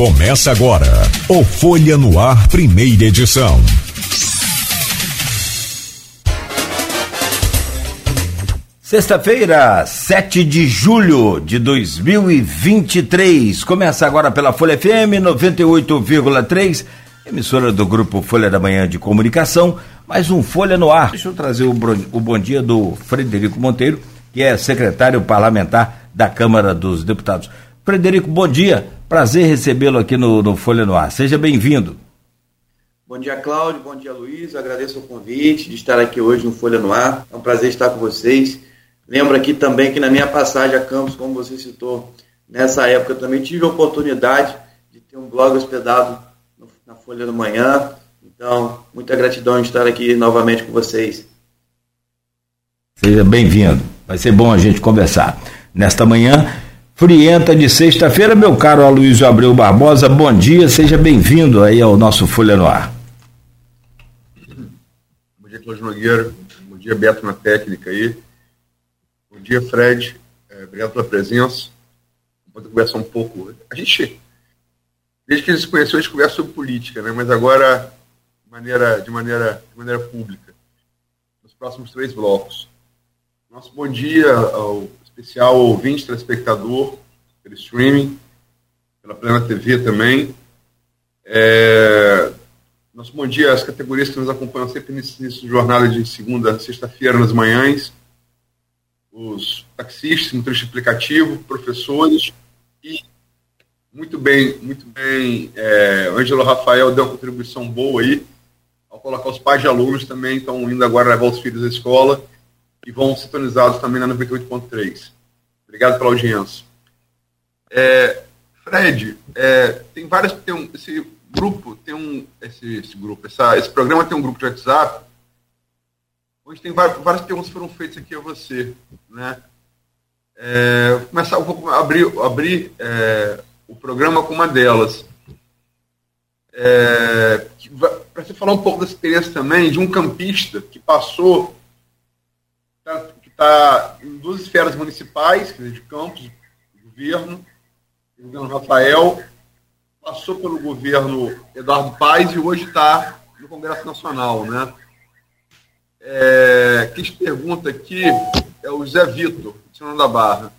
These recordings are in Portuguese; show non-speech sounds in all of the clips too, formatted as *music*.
Começa agora o Folha no Ar, primeira edição. Sexta-feira, 7 de julho de 2023. Começa agora pela Folha FM 98,3, emissora do grupo Folha da Manhã de Comunicação. Mais um Folha no Ar. Deixa eu trazer o, o bom dia do Frederico Monteiro, que é secretário parlamentar da Câmara dos Deputados. Frederico, bom dia. Prazer recebê-lo aqui no, no Folha no Ar. Seja bem-vindo. Bom dia, Cláudio. Bom dia, Luiz. Eu agradeço o convite de estar aqui hoje no Folha no Ar. É um prazer estar com vocês. Lembro aqui também que na minha passagem a Campos, como você citou, nessa época eu também tive a oportunidade de ter um blog hospedado na Folha da Manhã. Então, muita gratidão de estar aqui novamente com vocês. Seja bem-vindo. Vai ser bom a gente conversar. Nesta manhã, frienta de sexta-feira, meu caro Aloysio Abreu Barbosa, bom dia, seja bem-vindo aí ao nosso Folha no Ar. Bom dia, Cláudio Nogueira. Bom dia, Beto na técnica aí. Bom dia, Fred. É, obrigado pela presença. Vamos conversar um pouco. A gente, desde que a gente se conheceu, a gente conversa sobre política, né? mas agora de maneira, de maneira, de maneira pública. Nos próximos três blocos. Nosso bom dia ao especial ouvinte, telespectador, pelo streaming, pela Plena TV também. É, nosso bom dia às categorias que nos acompanham sempre nesse, nesse jornada de segunda a sexta-feira nas manhãs os taxistas, motorista aplicativo, professores e muito bem, muito bem, é, Ângelo Rafael deu uma contribuição boa aí ao colocar os pais de alunos também estão indo agora levar os filhos à escola e vão sintonizados também na 98.3. Obrigado pela audiência. É, Fred, é, tem várias, tem um, esse grupo tem um, esse, esse grupo, essa, esse programa tem um grupo de WhatsApp Hoje tem várias, várias perguntas foram feitas aqui a você. Né? É, vou começar, vou abrir, abrir é, o programa com uma delas. É, Para você falar um pouco da experiência também de um campista que passou, que está em duas esferas municipais, de campos, governo, o governo Rafael, passou pelo governo Eduardo Paes e hoje está no Congresso Nacional, né? É, quem pergunta aqui é o Zé Vitor, de da Barra.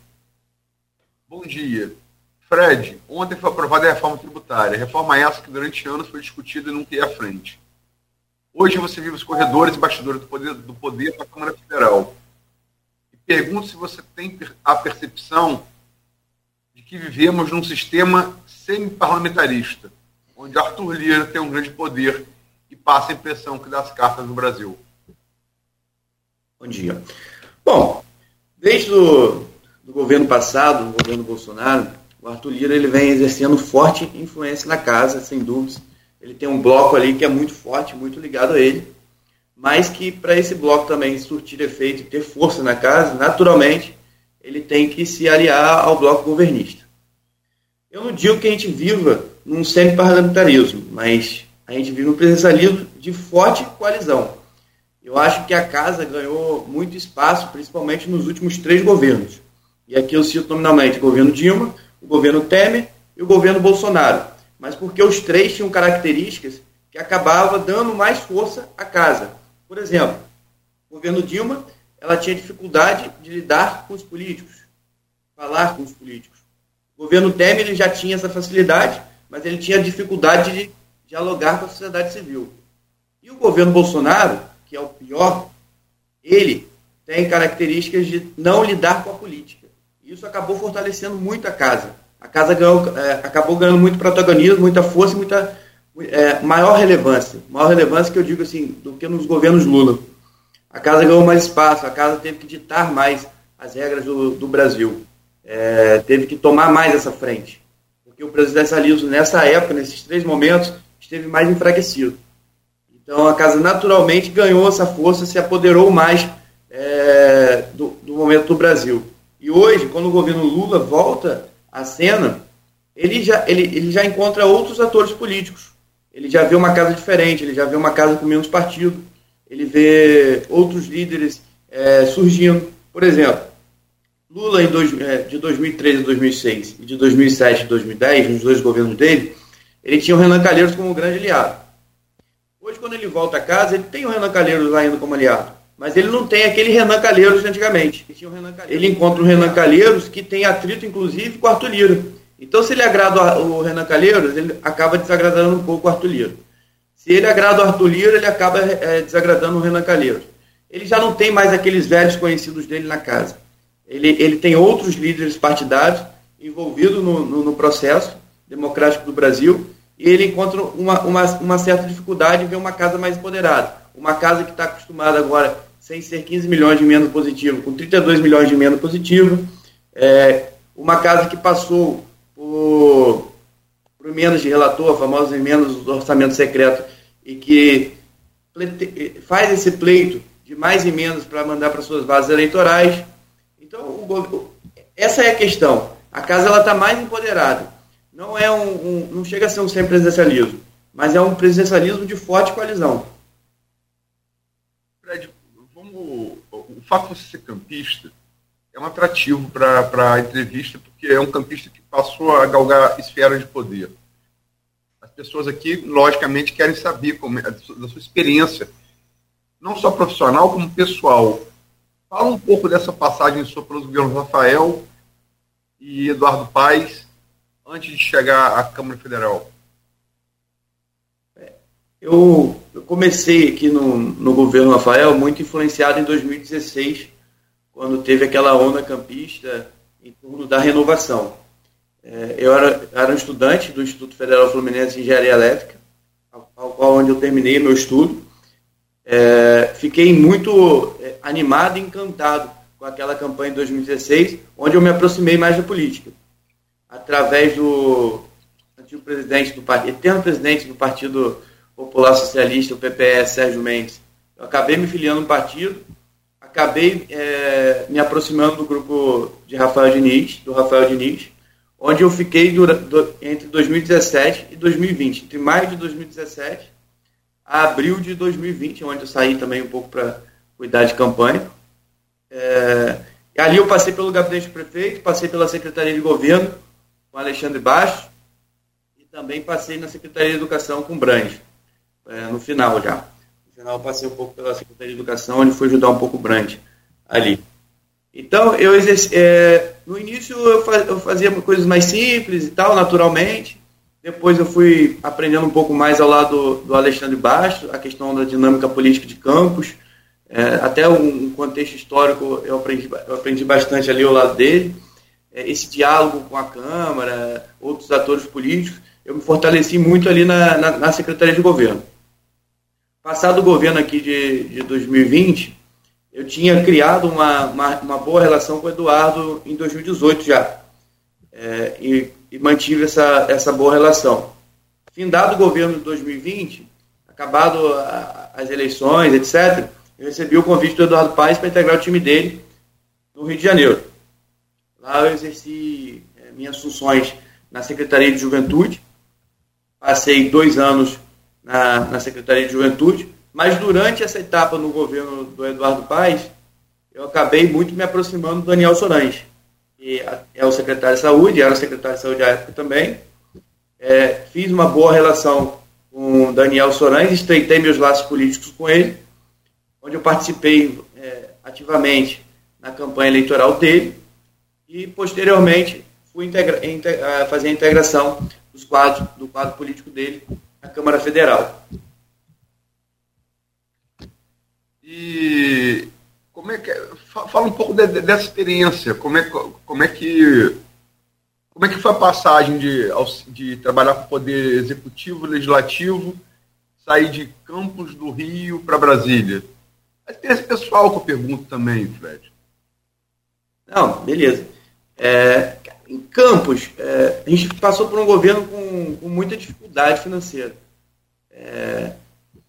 Bom dia. Fred, ontem foi aprovada a reforma tributária. Reforma essa que durante anos foi discutida e nunca ia à frente. Hoje você vive os corredores e bastidores do poder, do poder da Câmara Federal. E pergunto se você tem a percepção de que vivemos num sistema semi-parlamentarista, onde Arthur Lira tem um grande poder e passa a impressão que dá as cartas no Brasil. Bom dia. Bom, desde o do governo passado, o governo Bolsonaro, o Arthur Lira ele vem exercendo forte influência na casa, sem dúvidas. Ele tem um bloco ali que é muito forte, muito ligado a ele, mas que para esse bloco também surtir efeito e ter força na casa, naturalmente, ele tem que se aliar ao bloco governista. Eu não digo que a gente viva num semi-parlamentarismo, mas a gente vive um presidencialismo de forte coalizão. Eu acho que a casa ganhou muito espaço, principalmente nos últimos três governos. E aqui eu cito nominalmente o governo Dilma, o governo Temer e o governo Bolsonaro. Mas porque os três tinham características que acabava dando mais força à casa. Por exemplo, o governo Dilma, ela tinha dificuldade de lidar com os políticos, falar com os políticos. O governo Temer ele já tinha essa facilidade, mas ele tinha dificuldade de dialogar com a sociedade civil. E o governo Bolsonaro, que é o pior, ele tem características de não lidar com a política. Isso acabou fortalecendo muito a casa. A casa ganhou, é, acabou ganhando muito protagonismo, muita força e muita é, maior relevância. Maior relevância que eu digo assim, do que nos governos Lula. A casa ganhou mais espaço, a casa teve que ditar mais as regras do, do Brasil. É, teve que tomar mais essa frente. Porque o presidencialismo, nessa época, nesses três momentos, esteve mais enfraquecido. Então a casa naturalmente ganhou essa força, se apoderou mais é, do, do, momento do Brasil. E hoje, quando o governo Lula volta à cena, ele já, ele, ele já encontra outros atores políticos. Ele já vê uma casa diferente, ele já vê uma casa com menos partido, ele vê outros líderes é, surgindo. Por exemplo, Lula, dois, é, de 2013 a 2006 e de 2007 a 2010, nos dois governos dele, ele tinha o Renan Calheiros como grande aliado. Hoje, quando ele volta a casa, ele tem o Renan Calheiros ainda como aliado. Mas ele não tem aquele Renan Calheiros de antigamente. Ele encontra o Renan Calheiros, que tem atrito, inclusive, com o Arthur Lira. Então, se ele agrada o Renan Calheiros, ele acaba desagradando um pouco o Arthur Lira. Se ele agrada o Arthur Lira, ele acaba é, desagradando o Renan Calheiros. Ele já não tem mais aqueles velhos conhecidos dele na casa. Ele, ele tem outros líderes partidários envolvidos no, no, no processo democrático do Brasil e ele encontra uma, uma, uma certa dificuldade em ver uma casa mais empoderada. Uma casa que está acostumada agora, sem ser 15 milhões de emenda positivo, com 32 milhões de emenda positivo. É, uma casa que passou por, emendas de relator, famosas emendas do orçamento secreto, e que faz esse pleito de mais emendas para mandar para suas bases eleitorais. Então, o, essa é a questão. A casa está mais empoderada. Não é um, um, não chega a ser um semipresidencialismo, mas é um presidencialismo de forte coalizão. Fred, vamos, o fato de você ser campista é um atrativo para a entrevista, porque é um campista que passou a galgar esferas de poder. As pessoas aqui, logicamente, querem saber como é, da sua experiência, não só profissional, como pessoal. Fala um pouco dessa passagem sua pelos governos Rafael e Eduardo Paes, antes de chegar à Câmara Federal. Eu, eu comecei aqui no, no governo Rafael muito influenciado em 2016, quando teve aquela onda campista em torno da renovação. É, eu era, era um estudante do Instituto Federal Fluminense de Engenharia Elétrica, ao, ao qual onde eu terminei meu estudo. É, fiquei muito é, animado e encantado com aquela campanha de 2016, onde eu me aproximei mais da política. Através do antigo presidente do partido, eterno presidente do Partido Popular Socialista, o PPS, Sérgio Mendes. Eu acabei me filiando no partido, acabei é, me aproximando do grupo de Rafael Diniz, do Rafael Diniz, onde eu fiquei durante, entre 2017 e 2020, entre maio de 2017 a abril de 2020, onde eu saí também um pouco para cuidar de campanha. É, ali eu passei pelo gabinete do prefeito, passei pela Secretaria de Governo com Alexandre Baixo e também passei na Secretaria de Educação com Brange, é, no final já. No final eu passei um pouco pela Secretaria de Educação, onde fui ajudar um pouco o Brange ali. Então, eu exerci, é, no início eu fazia coisas mais simples e tal, naturalmente. Depois eu fui aprendendo um pouco mais ao lado do, Alexandre Bastos, a questão da dinâmica política de campos. É, até um contexto histórico eu aprendi, eu aprendi bastante ali ao lado dele. É, esse diálogo com a Câmara, outros atores políticos, eu me fortaleci muito ali na, na, na Secretaria de Governo. Passado o governo aqui de, de 2020, eu tinha criado uma, uma, uma, boa relação com o Eduardo em 2018 já. É, e, e, mantive essa, essa boa relação. Findado o governo de 2020, acabado a, as eleições, etc., eu recebi o convite do Eduardo Paes para integrar o time dele no Rio de Janeiro. Lá eu exerci é, minhas funções na Secretaria de Juventude, passei dois anos na, na Secretaria de Juventude, mas durante essa etapa no governo do Eduardo Paes, eu acabei muito me aproximando do Daniel Sorange, que é o secretário de saúde, era o secretário de saúde à época também. É, fiz uma boa relação com o Daniel Sorange, estreitei meus laços políticos com ele, onde eu participei é, ativamente na campanha eleitoral dele e, posteriormente, fui integra integra fazer a integração dos quadros, do quadro político dele na Câmara Federal. E como é que fala um pouco de, de, dessa experiência, como é, como é que como é que foi a passagem de, de trabalhar com o poder executivo, legislativo, sair de Campos do Rio para Brasília? A experiência pessoal que eu pergunto também, Fred. Não, beleza. É, em Campos, é, a gente passou por um governo com, com muita dificuldade financeira. É,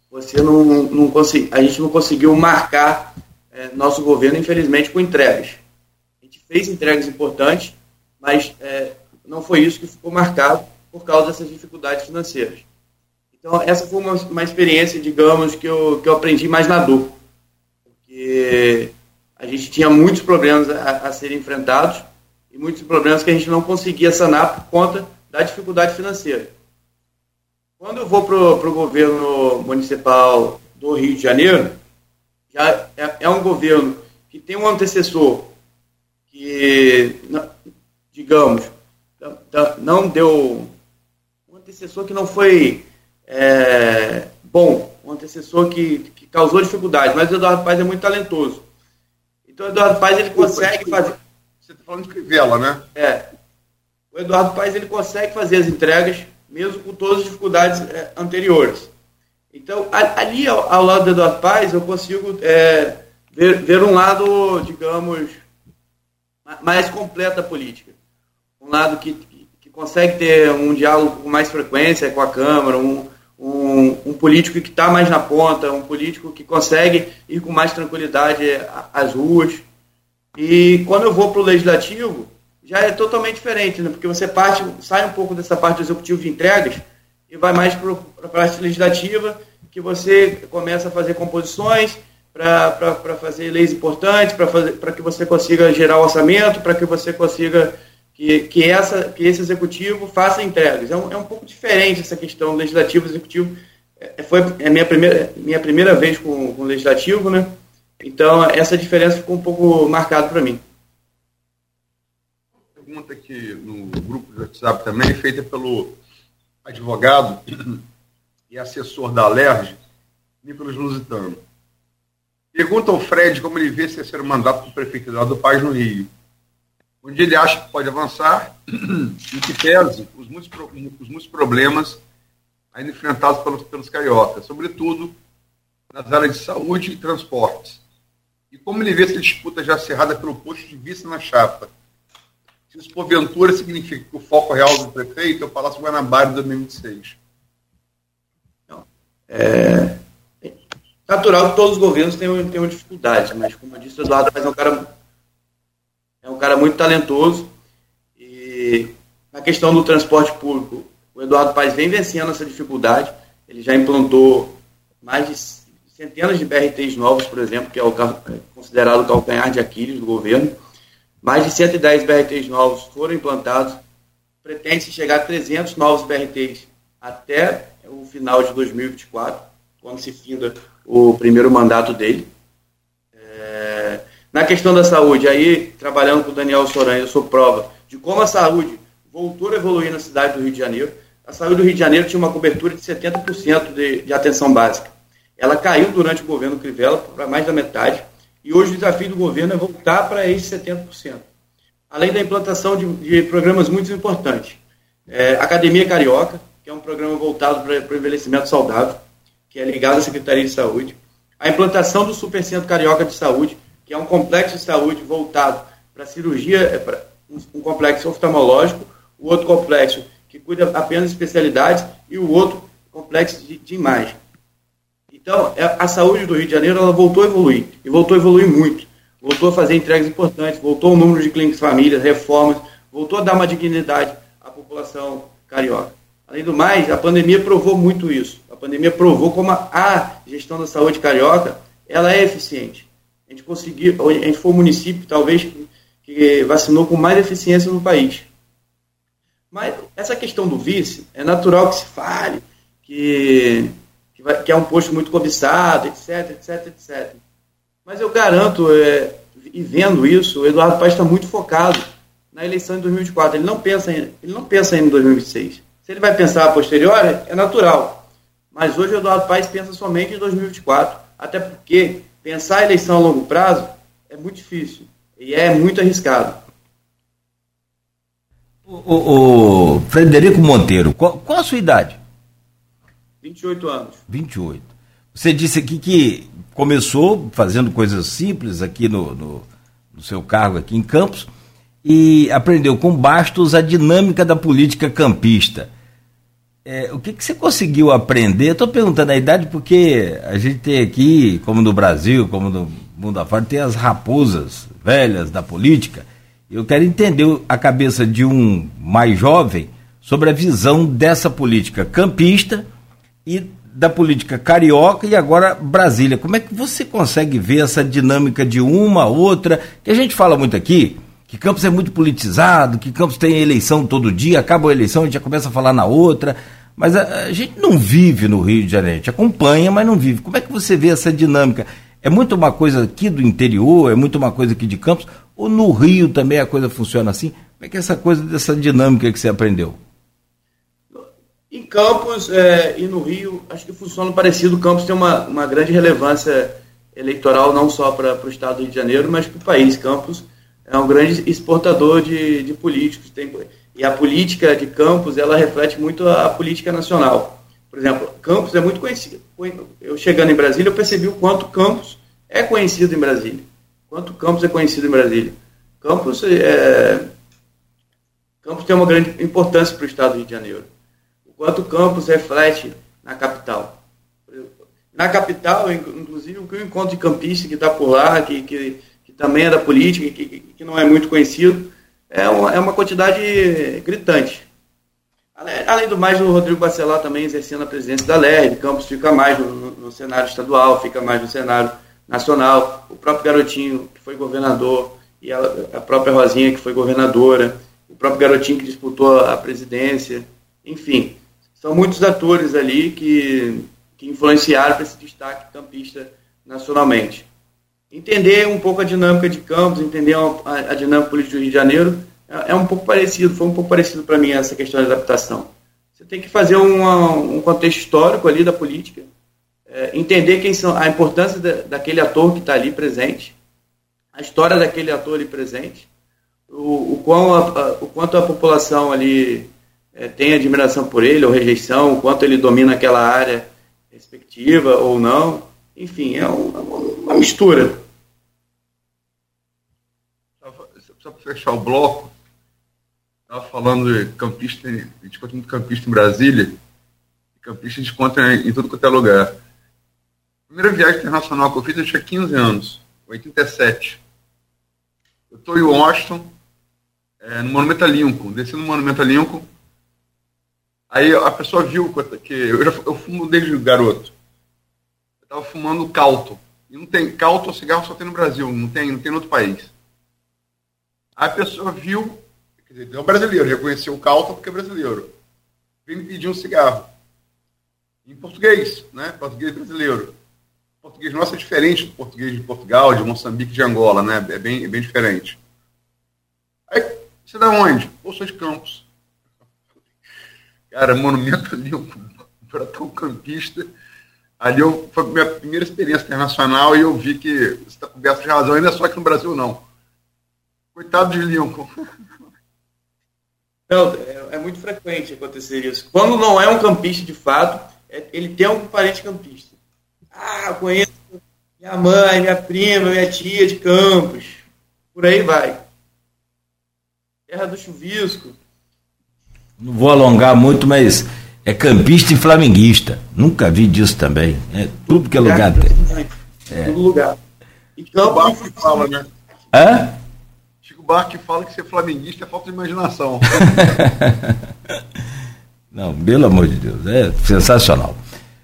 você não, não a gente não conseguiu marcar é, nosso governo, infelizmente, com entregas. A gente fez entregas importantes, mas é, não foi isso que ficou marcado por causa dessas dificuldades financeiras. Então, essa foi uma, uma experiência, digamos, que eu, que eu aprendi mais na dor. Porque a gente tinha muitos problemas a, a serem enfrentados e muitos problemas que a gente não conseguia sanar por conta da dificuldade financeira. Quando eu vou para o governo municipal do Rio de Janeiro, já é, é, um governo que tem um antecessor que, digamos, não deu. Um antecessor que não foi é, bom, um antecessor que, que causou dificuldade, mas o Eduardo Paes é muito talentoso. Então o Eduardo Paes ele consegue fazer. Você está falando de Crivella, né? É. O Eduardo Paes ele consegue fazer as entregas, mesmo com todas as dificuldades é, anteriores. Então, ali ao, ao, lado do Eduardo Paes, eu consigo é, ver, ver um lado, digamos, mais completo da política. Um lado que, que consegue ter um diálogo com mais frequência com a Câmara, um, um, um político que está mais na ponta, um político que consegue ir com mais tranquilidade às ruas. E quando eu vou para o legislativo, já é totalmente diferente, né? porque você parte, sai um pouco dessa parte do executivo de entregas e vai mais para a parte legislativa, que você começa a fazer composições para fazer leis importantes, para que você consiga gerar orçamento, para que você consiga que, que, essa, que esse executivo faça entregas. É um, é um pouco diferente essa questão legislativo-executivo. É, foi a minha primeira, minha primeira vez com, com o legislativo, né? Então, essa diferença ficou um pouco marcada para mim. Pergunta aqui no grupo do WhatsApp também, feita pelo advogado e assessor da Alerj, Nicolas Lusitano. Pergunta ao Fred como ele vê se ser mandato do prefeito Eduardo Paz no Rio. Onde ele acha que pode avançar e que pese os muitos, os muitos problemas ainda enfrentados pelos, pelos cariocas, sobretudo nas áreas de saúde e transportes e como ele vê essa disputa já cerrada pelo posto de vice na chapa? Se isso, porventura, significa que o foco real do prefeito é o Palácio Guanabara de 2026. Não. É natural que todos os governos tenham, tenham dificuldades, mas, como eu disse, o Eduardo Paes é um cara, é um cara muito talentoso. E na questão do transporte público, o Eduardo Paes vem vencendo essa dificuldade. Ele já implantou mais de centenas de BRTs novos, por exemplo, que é o é considerado o calcanhar de Aquiles do governo. Mais de 110 BRTs novos foram implantados. Pretende-se chegar a 300 novos BRTs até o final de 2024, quando se finda o primeiro mandato dele. É... Na questão da saúde, aí, trabalhando com o Daniel Soranha, eu sou prova de como a saúde voltou a evoluir na cidade do Rio de Janeiro. A saúde do Rio de Janeiro tinha uma cobertura de 70% de, de atenção básica. Ela caiu durante o governo Crivella para mais da metade, e hoje o desafio do governo é voltar para esses 70%. Além da implantação de, de programas muito importantes. É, Academia Carioca, que é um programa voltado para, o envelhecimento saudável, que é ligado à Secretaria de Saúde. A implantação do Supercentro Carioca de Saúde, que é um complexo de saúde voltado para cirurgia, é, para um, um complexo oftalmológico, o outro complexo que cuida apenas de especialidades e o outro complexo de, de imagem. Então, é, a saúde do Rio de Janeiro ela voltou a evoluir, e voltou a evoluir muito. Voltou a fazer entregas importantes, voltou o número de clínicas famílias, reformas, voltou a dar uma dignidade à população carioca. Além do mais, a pandemia provou muito isso. A pandemia provou como a gestão da saúde carioca ela é eficiente. A gente conseguiu, a gente foi o município, talvez, que vacinou com mais eficiência no país. Mas essa questão do vice, é natural que se fale que que, vai, que é um posto muito cobiçado, etc, etc, etc. Mas eu garanto, é, e vendo isso, o Eduardo Paes está muito focado na eleição de 2024. Ele não pensa em, ele não pensa em 2026. Se ele vai pensar a posteriori, é natural. Mas hoje o Eduardo Paes pensa somente em 2024. Até porque pensar a eleição a longo prazo é muito difícil e é muito arriscado. O, o, o Frederico Monteiro, qual, qual a sua idade? 28 anos. 28. Você disse aqui que começou fazendo coisas simples aqui no, no, no seu cargo aqui em Campos e aprendeu com Bastos a dinâmica da política campista. É, o que, que você conseguiu aprender? Estou perguntando a idade porque a gente tem aqui, como no Brasil, como no mundo afora, tem as raposas velhas da política. Eu quero entender a cabeça de um mais jovem sobre a visão dessa política campista e da política carioca e agora Brasília. Como é que você consegue ver essa dinâmica de uma, outra? Que a gente fala muito aqui, que Campos é muito politizado, que Campos tem eleição todo dia, acaba a eleição, a gente já começa a falar na outra. Mas a, a gente não vive no Rio de Janeiro, a gente acompanha, mas não vive. Como é que você vê essa dinâmica? É muito uma coisa aqui do interior, é muito uma coisa aqui de Campos, ou no Rio também a coisa funciona assim? Como é que é essa coisa dessa dinâmica que você aprendeu? Em Campos é, e no Rio, acho que funciona parecido. Campos tem uma, uma grande relevância eleitoral, não só para o estado do Rio de Janeiro, mas para o país. Campos é um grande exportador de, de políticos. Tem, e a política de Campos, ela reflete muito a, a política nacional. Por exemplo, Campos é muito conhecido. Eu chegando em Brasília, eu percebi o quanto Campos é conhecido em Brasília. Quanto Campos é conhecido em Brasília. Campos, é, Campos tem uma grande importância para o estado do Rio de Janeiro quanto o campus reflete na capital. Na capital, inclusive, o que eu encontro de campista que está por lá, que, que, que, também é da política, que, que não é muito conhecido, é uma, é uma quantidade gritante. Além do mais, o Rodrigo Bacelar também exercendo a presidência da LERD, Campos fica mais no, no, cenário estadual, fica mais no cenário nacional. O próprio Garotinho, que foi governador, e a, a própria Rosinha, que foi governadora, o próprio Garotinho que disputou a presidência, enfim são muitos atores ali que, que influenciaram para esse destaque campista nacionalmente. Entender um pouco a dinâmica de Campos, entender a, a dinâmica política do Rio de Janeiro, é, é um pouco parecido, foi um pouco parecido para mim essa questão da adaptação. Você tem que fazer uma, um contexto histórico ali da política, é, entender quem são, a importância da, daquele ator que está ali presente, a história daquele ator ali presente, o, o, quão a, a, o quanto a população ali é, tem admiração por ele ou rejeição, o quanto ele domina aquela área respectiva ou não. Enfim, é uma, uma mistura. Só para fechar o bloco, estava falando de campista, a gente conta muito campista em Brasília, campista a gente conta em, em tudo quanto é lugar. A primeira viagem internacional que eu fiz eu tinha 15 anos, 87. Eu estou em Washington, é, no Monumento a Lincoln, desci no Monumento a Lincoln, Aí a pessoa viu que eu, já, eu fumo desde garoto. Eu estava fumando calto. E não tem calto ou cigarro só tem no Brasil, não tem, não tem em outro país. Aí a pessoa viu, quer dizer, é um brasileiro, reconheceu o calto porque é brasileiro. Vem me pedir um cigarro. Em português, né? Português brasileiro. Português nosso é diferente do português de Portugal, de Moçambique, de Angola, né? É bem, é bem diferente. Aí, você é da onde? Eu sou de Campos. Cara, monumento ali para tão campista. Ali eu, foi a minha primeira experiência internacional e eu vi que você está coberto de razão, ainda só que no Brasil não. Coitado de Lincoln. Não, é, é, muito frequente acontecer isso. Quando não é um campista de fato, é, ele tem algum parente campista. Ah, eu conheço minha mãe, minha prima, minha tia de Campos. Por aí vai. Terra do chuvisco. Não vou alongar muito, mas é campista e flamenguista. Nunca vi disso também. É tudo que é lugar tem. É. Todo lugar. E Chico Barco fala, né? Hã? Chico Barco fala que ser flamenguista é falta de imaginação. *laughs* Não, pelo amor de Deus, é sensacional.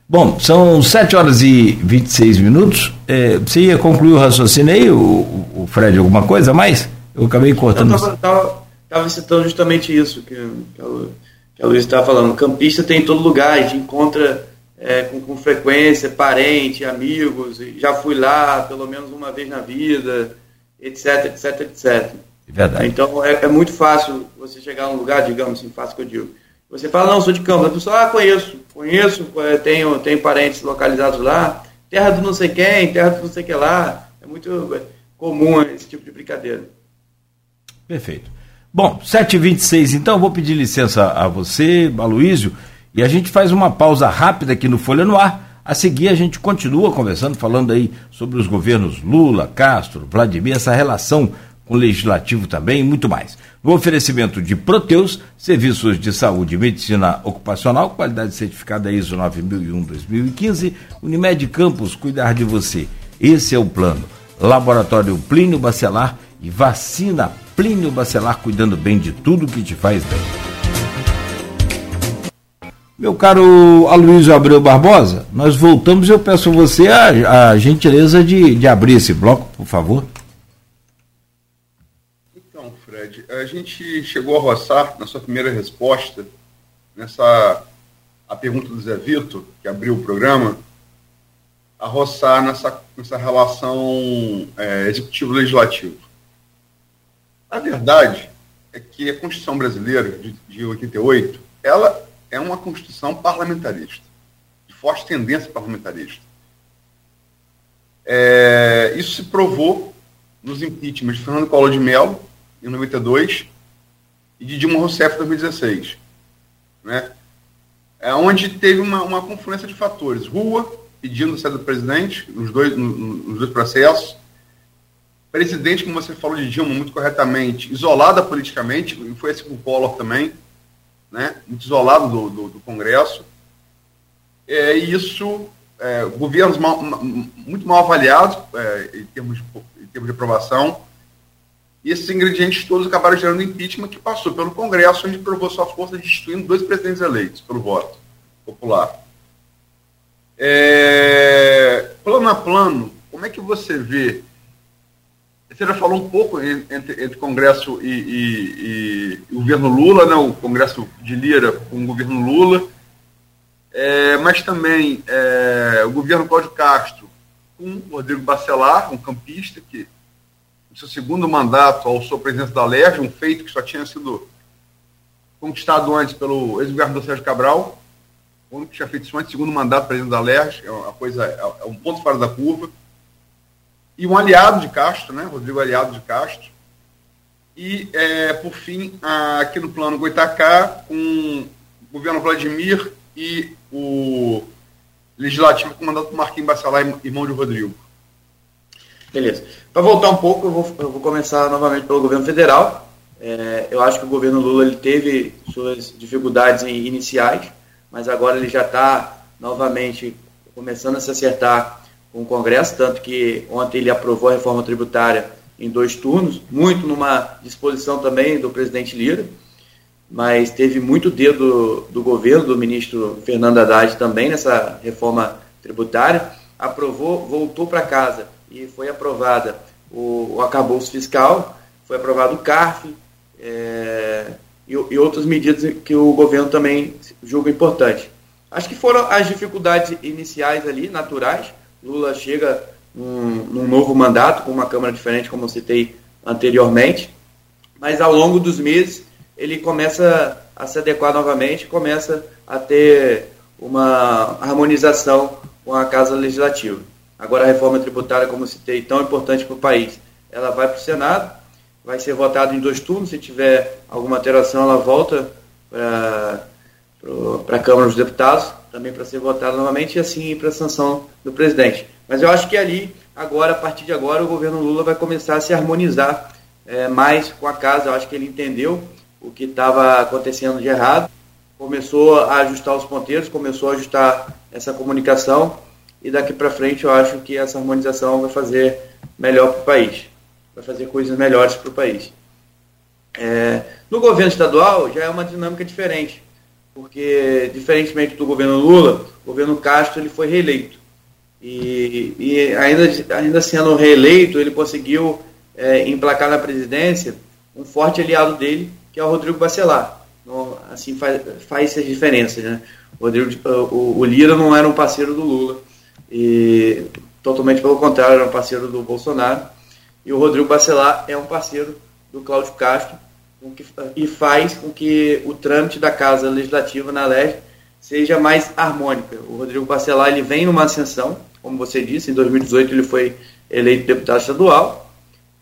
Bom, são 7 horas e 26 minutos. É, você ia concluir o raciocínio aí, o, o Fred, alguma coisa a mais? Eu acabei cortando. Eu tava, estava citando justamente isso que, que, a, que a Luiz estava falando. Campista tem em todo lugar, a gente encontra é, com, com, frequência parente, amigos, já fui lá pelo menos uma vez na vida, etc, etc, etc. Verdade. Então é, é muito fácil você chegar a um lugar, digamos assim, fácil que eu digo. Você fala, não, sou de Campos, a pessoa, ah, conheço, conheço, é, tenho, tenho parentes localizados lá, terra do não sei quem, terra do não sei que lá. É muito é, comum esse tipo de brincadeira. Perfeito. Bom, 7h26, então vou pedir licença a você, Aloísio, e a gente faz uma pausa rápida aqui no Folha no Ar. A seguir a gente continua conversando, falando aí sobre os governos Lula, Castro, Vladimir, essa relação com o legislativo também e muito mais. No oferecimento de Proteus, serviços de saúde e medicina ocupacional, qualidade certificada ISO 9001-2015, Unimed Campos, cuidar de você. Esse é o plano. Laboratório Plínio Bacelar e vacina Plínio Bacelar cuidando bem de tudo que te faz bem. Meu caro Aloysio Abreu Barbosa, nós voltamos e eu peço a você a, a gentileza de, de abrir esse bloco, por favor. Então, Fred, a gente chegou a roçar na sua primeira resposta, nessa a pergunta do Zé Vitor, que abriu o programa, a roçar nessa, nessa relação é, executivo-legislativo. A verdade é que a Constituição brasileira de, de 88, ela é uma Constituição parlamentarista, de forte tendência parlamentarista. É, isso se provou nos impeachments de Fernando Collor de Mello, em 92, e de Dilma Rousseff, em 2016. Né? É onde teve uma, uma confluência de fatores. Rua, pedindo a saída do presidente, nos dois, no, nos dois processos. Presidente, como você falou de Dilma muito corretamente, isolada politicamente, foi assim com o Collor também, né, muito isolado do, do, do Congresso. É, e isso, é, governos mal, muito mal avaliados é, em, termos de, em termos de aprovação, e esses ingredientes todos acabaram gerando impeachment que passou pelo Congresso, onde provou sua força destituindo dois presidentes eleitos pelo voto popular. É, plano a plano, como é que você vê você já falou um pouco entre, entre Congresso e, e, e, o governo Lula, né, o Congresso de Lira com o governo Lula, é, mas também é, o governo Cláudio Castro com Rodrigo Bacelar, um campista que, no seu segundo mandato, ao sua presidência da LERJ, um feito que só tinha sido conquistado antes pelo ex-governador Sérgio Cabral, o único que tinha feito isso antes, segundo mandato presidente da LERJ, é uma coisa, é um ponto fora da curva e um aliado de Castro, né, Rodrigo Aliado de Castro. E, é, por fim, aqui no plano Goitacá, com o governo Vladimir e o legislativo comandado por Marquinhos Bacelar, irmão de Rodrigo. Beleza. Para voltar um pouco, eu vou, eu vou, começar novamente pelo governo federal. É, eu acho que o governo Lula ele teve suas dificuldades iniciais, mas agora ele já está novamente começando a se acertar com o Congresso, tanto que ontem ele aprovou a reforma tributária em dois turnos, muito numa disposição também do presidente Lira, mas teve muito dedo do, governo, do ministro Fernando Haddad também nessa reforma tributária, aprovou, voltou para casa e foi aprovada o, o acabouço fiscal, foi aprovado o CARF é, e, e outras medidas que o governo também julga importante. Acho que foram as dificuldades iniciais ali, naturais, Lula chega num, num novo mandato, com uma Câmara diferente, como eu citei anteriormente, mas ao longo dos meses ele começa a se adequar novamente, começa a ter uma harmonização com a Casa Legislativa. Agora a reforma tributária, como eu citei, tão importante para o país, ela vai para o Senado, vai ser votada em dois turnos, se tiver alguma alteração ela volta para a Câmara dos Deputados, também para ser votado novamente e assim para a sanção do presidente. Mas eu acho que ali, agora, a partir de agora, o governo Lula vai começar a se harmonizar é, mais com a casa. Eu acho que ele entendeu o que estava acontecendo de errado, começou a ajustar os ponteiros, começou a ajustar essa comunicação e daqui para frente eu acho que essa harmonização vai fazer melhor para o país, vai fazer coisas melhores para o país. É, no governo estadual já é uma dinâmica diferente porque, diferentemente do governo Lula, o governo Castro ele foi reeleito. E, e ainda, ainda sendo reeleito, ele conseguiu é, emplacar na presidência um forte aliado dele, que é o Rodrigo Bacelar. Então, assim faz, faz essa diferença. Né? O, Rodrigo, o, o Lira não era um parceiro do Lula, e totalmente pelo contrário, era um parceiro do Bolsonaro. E o Rodrigo Bacelar é um parceiro do Cláudio Castro, e faz com que o trâmite da Casa Legislativa na LEG seja mais harmônica. O Rodrigo Bacelar ele vem numa ascensão, como você disse, em 2018 ele foi eleito deputado estadual,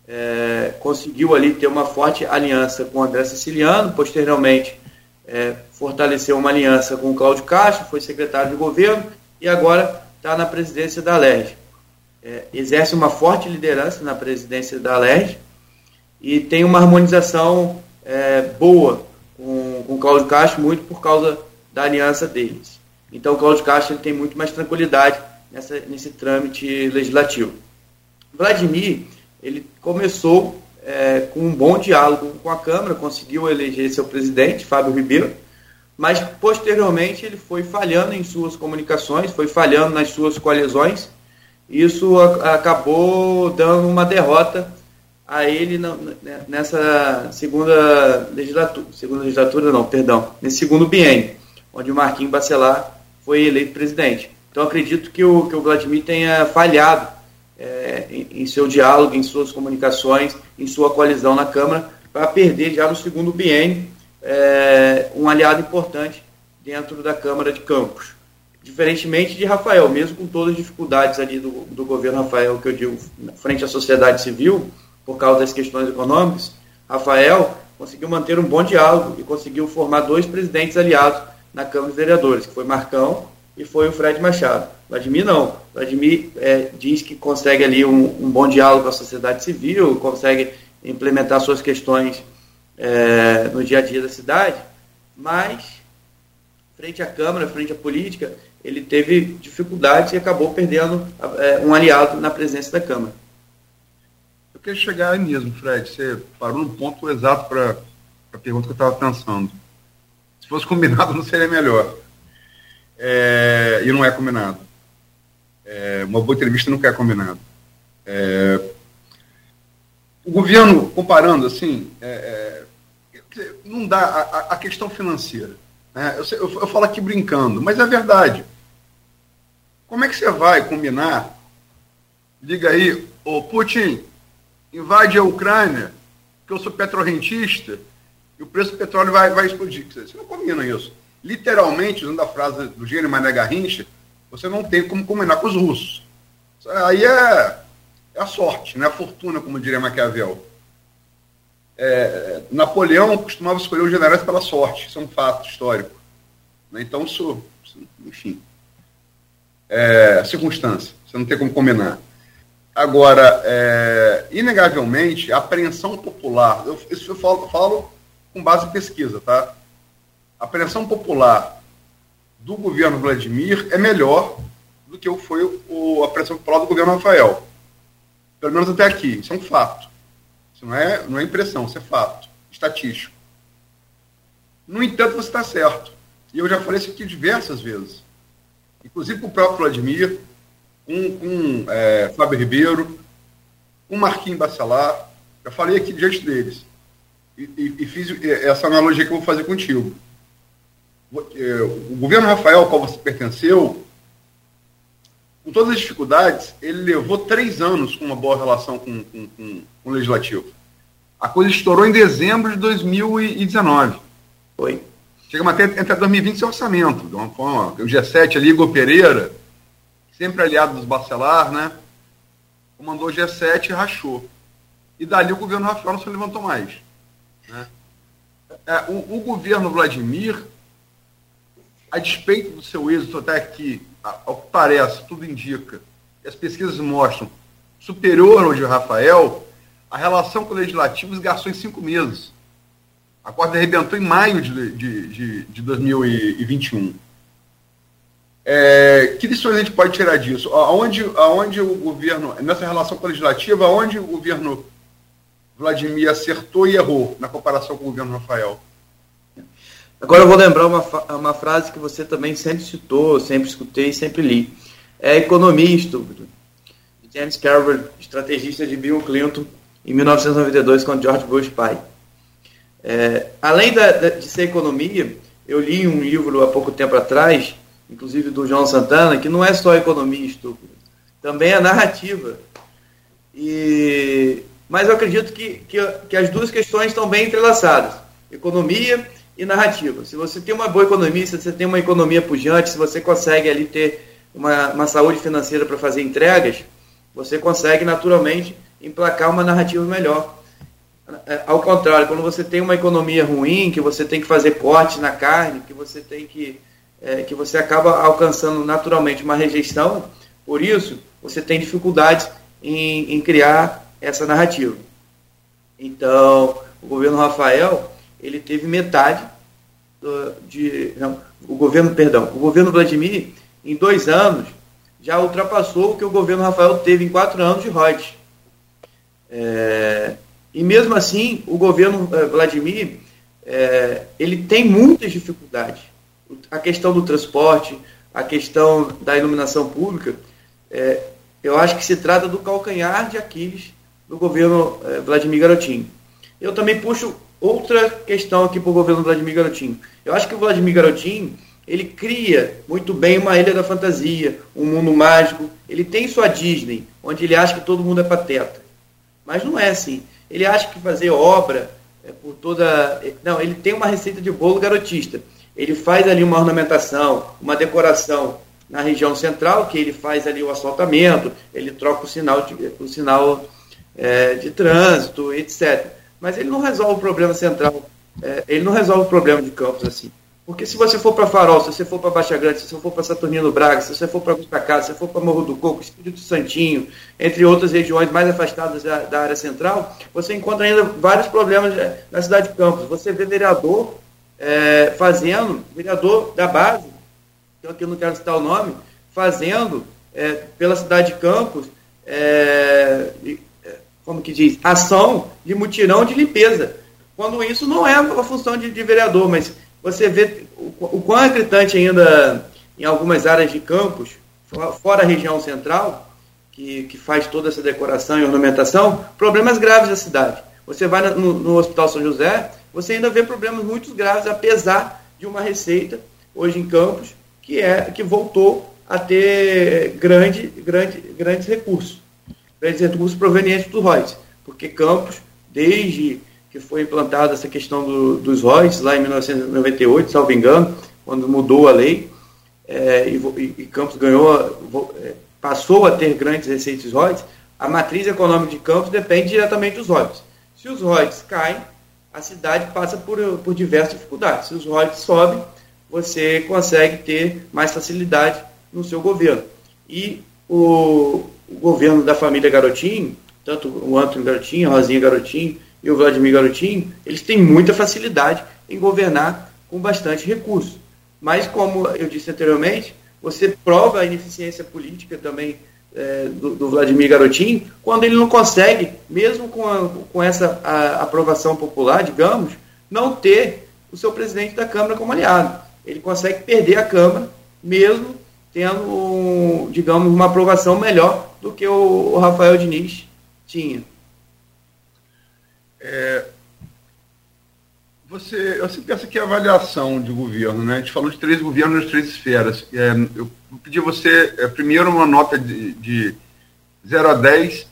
é, conseguiu ali ter uma forte aliança com o André Siciliano, posteriormente é, fortaleceu uma aliança com o Cláudio Castro, foi secretário de governo e agora está na presidência da LERJ. É, exerce uma forte liderança na presidência da LERJ e tem uma harmonização é, boa com, com o Cláudio Castro, muito por causa da aliança deles. Então o Cláudio Castro ele tem muito mais tranquilidade nessa, nesse trâmite legislativo. Vladimir, ele começou é, com um bom diálogo com a Câmara, conseguiu eleger seu presidente, Fábio Ribeiro, mas posteriormente ele foi falhando em suas comunicações, foi falhando nas suas coalizões. Isso a, acabou dando uma derrota a ele né, nessa segunda legislatura, segunda legislatura não, perdão, nesse segundo biênio, onde o Marquinhos Bacelar foi eleito presidente. Então acredito que o, que o Vladimir tenha falhado é, em, em, seu diálogo, em suas comunicações, em sua coalizão na Câmara, para perder já no segundo biênio é, um aliado importante dentro da Câmara de Campos. Diferentemente de Rafael, mesmo com todas as dificuldades ali do, do governo Rafael, que eu digo, frente à sociedade civil, por causa das questões econômicas, Rafael conseguiu manter um bom diálogo e conseguiu formar dois presidentes aliados na Câmara dos Vereadores, que foi Marcão e foi o Fred Machado. Vladimir não. Vladimir é, diz que consegue ali um, um, bom diálogo com a sociedade civil, consegue implementar suas questões é, no dia a dia da cidade, mas frente à Câmara, frente à política, ele teve dificuldades e acabou perdendo é, um aliado na presença da Câmara queria chegar aí mesmo, Fred. Você parou no ponto exato para a pergunta que eu estava pensando. Se fosse combinado, *laughs* não seria melhor. É, e não é combinado. É, uma boa entrevista nunca é combinado. É, o governo, comparando assim, é, é, não dá a, a questão financeira. Né? Eu, eu, eu, falo aqui brincando, mas é verdade. Como é que você vai combinar? Diga aí, ô Putin, invade a Ucrânia, que eu sou petrorrentista, e o preço do petróleo vai, vai explodir. Você não combina isso. Literalmente, usando a frase do gênio Mané Garrincha, você não tem como combinar com os russos. Aí é, é a sorte, né? a fortuna, como diria Maquiavel. É, Napoleão costumava escolher os generais pela sorte, isso é um fato histórico. Né? Então, isso, enfim, é circunstância, você não tem como combinar. Agora, é, inegavelmente, a apreensão popular, eu, isso eu falo, falo, com base em pesquisa, tá? A apreensão popular do governo Vladimir é melhor do que foi o, a apreensão popular do governo Rafael. Pelo menos até aqui. Isso é um fato. Isso não é, não é impressão, isso é fato. Estatístico. No entanto, você está certo. E eu já falei isso aqui diversas vezes. Inclusive com o próprio Vladimir, com, com é, Fábio Ribeiro, com Marquinhos Bacelar. Eu falei aqui diante deles. E, e, e, fiz essa analogia que eu vou fazer contigo. É, o governo Rafael, ao qual você pertenceu, com todas as dificuldades, ele levou três anos com uma boa relação com, com, com, com o legislativo. A coisa estourou em dezembro de 2019. Foi. Chegamos até entre 2020 sem orçamento. De uma forma, o G7 ali, Igor Pereira, sempre aliado dos Bacelar, né? Comandou o G7 e rachou. E dali o governo Rafael não se levantou mais. Né? É, o, o, governo Vladimir, a despeito do seu êxito até aqui, ao que parece, tudo indica, as pesquisas mostram, superior ao de Rafael, a relação com o legislativo esgarçou em cinco meses. A corda arrebentou em maio de, de, de, de 2021. É, que lições a gente pode tirar disso? Aonde, aonde o governo, nessa relação legislativa, aonde o governo Vladimir acertou e errou na comparação com o governo Rafael? Agora eu vou lembrar uma, uma frase que você também sempre citou, sempre escutei, sempre li. É economia estúpido. James Carver, estrategista de Bill Clinton, em 1992, com George Bush pai. É, além da, de ser economia, eu li um livro há pouco tempo atrás inclusive do João Santana, que não é só economia estúpida, também é narrativa. E, mas eu acredito que, que, que as duas questões estão bem entrelaçadas, economia e narrativa. Se você tem uma boa economia, se você tem uma economia pujante, se você consegue ali ter uma, uma saúde financeira para fazer entregas, você consegue naturalmente emplacar uma narrativa melhor. É, ao contrário, quando você tem uma economia ruim, que você tem que fazer corte na carne, que você tem que é, que você acaba alcançando naturalmente uma rejeição, por isso você tem dificuldades em, em criar essa narrativa. Então, o governo Rafael, ele teve metade do, de. Não, o governo, perdão, o governo Vladimir, em dois anos, já ultrapassou o que o governo Rafael teve em quatro anos de Reut. É, e mesmo assim, o governo é, Vladimir é, ele tem muitas dificuldades. A questão do transporte, a questão da iluminação pública, é, eu acho que se trata do calcanhar de Aquiles do governo é, Vladimir Garotinho. Eu também puxo outra questão aqui para o governo Vladimir Garotinho. Eu acho que o Vladimir Garotinho ele cria muito bem uma ilha da fantasia, um mundo mágico. Ele tem sua Disney, onde ele acha que todo mundo é pateta. Mas não é assim. Ele acha que fazer obra é por toda. Não, ele tem uma receita de bolo garotista. Ele faz ali uma ornamentação, uma decoração na região central, que ele faz ali o asfaltamento, ele troca o sinal de, o sinal, é, de trânsito, etc. Mas ele não resolve o problema central. É, ele não resolve o problema de Campos assim. Porque se você for para Farol, se você for para Baixa Grande, se você for para Saturnino Braga, se você for para Augusta Casa, se você for para Morro do Coco, Espírito Santinho, entre outras regiões mais afastadas da, da, área central, você encontra ainda vários problemas é, na cidade de Campos. Você vê vereador é, fazendo, vereador da base, que aqui eu não quero citar o nome, fazendo é, pela cidade de Campos, é, é, como que diz, ação de mutirão de limpeza. Quando isso não é a função de, de vereador, mas você vê o, o quão é gritante ainda em algumas áreas de campos, fora a região central, que, que faz toda essa decoração e ornamentação, problemas graves da cidade. Você vai no, no Hospital São José, você ainda vê problemas muito graves, apesar de uma receita, hoje em Campos, que, é, que voltou a ter grande, grande, grandes recursos. Grandes recursos provenientes do ROIS. Porque Campos, desde que foi implantada essa questão do, dos royalties lá em 1998, salvo engano, quando mudou a lei, é, e, e, Campos ganhou, é, passou a ter grandes receitas royalties, a matriz econômica de Campos depende diretamente dos royalties. Se os royalties caem, a cidade passa por, por diversas dificuldades. Se os royalties sobem, você consegue ter mais facilidade no seu governo. E o, o governo da família Garotinho, tanto o Antônio Garotinho, a Rosinha Garotinho, e o Vladimir Garotinho, eles têm muita facilidade em governar com bastante recurso. Mas, como eu disse anteriormente, você prova a ineficiência política também é, do, do, Vladimir Garotinho quando ele não consegue, mesmo com, a, com essa a, aprovação popular, digamos, não ter o seu presidente da Câmara como aliado. Ele consegue perder a Câmara, mesmo tendo, digamos, uma aprovação melhor do que o, o Rafael Diniz tinha. É, você, você pensa que a avaliação de governo, né? A gente falou de três governos nas três esferas. É, eu pedi a você, é, primeiro, uma nota de, de 0 a 10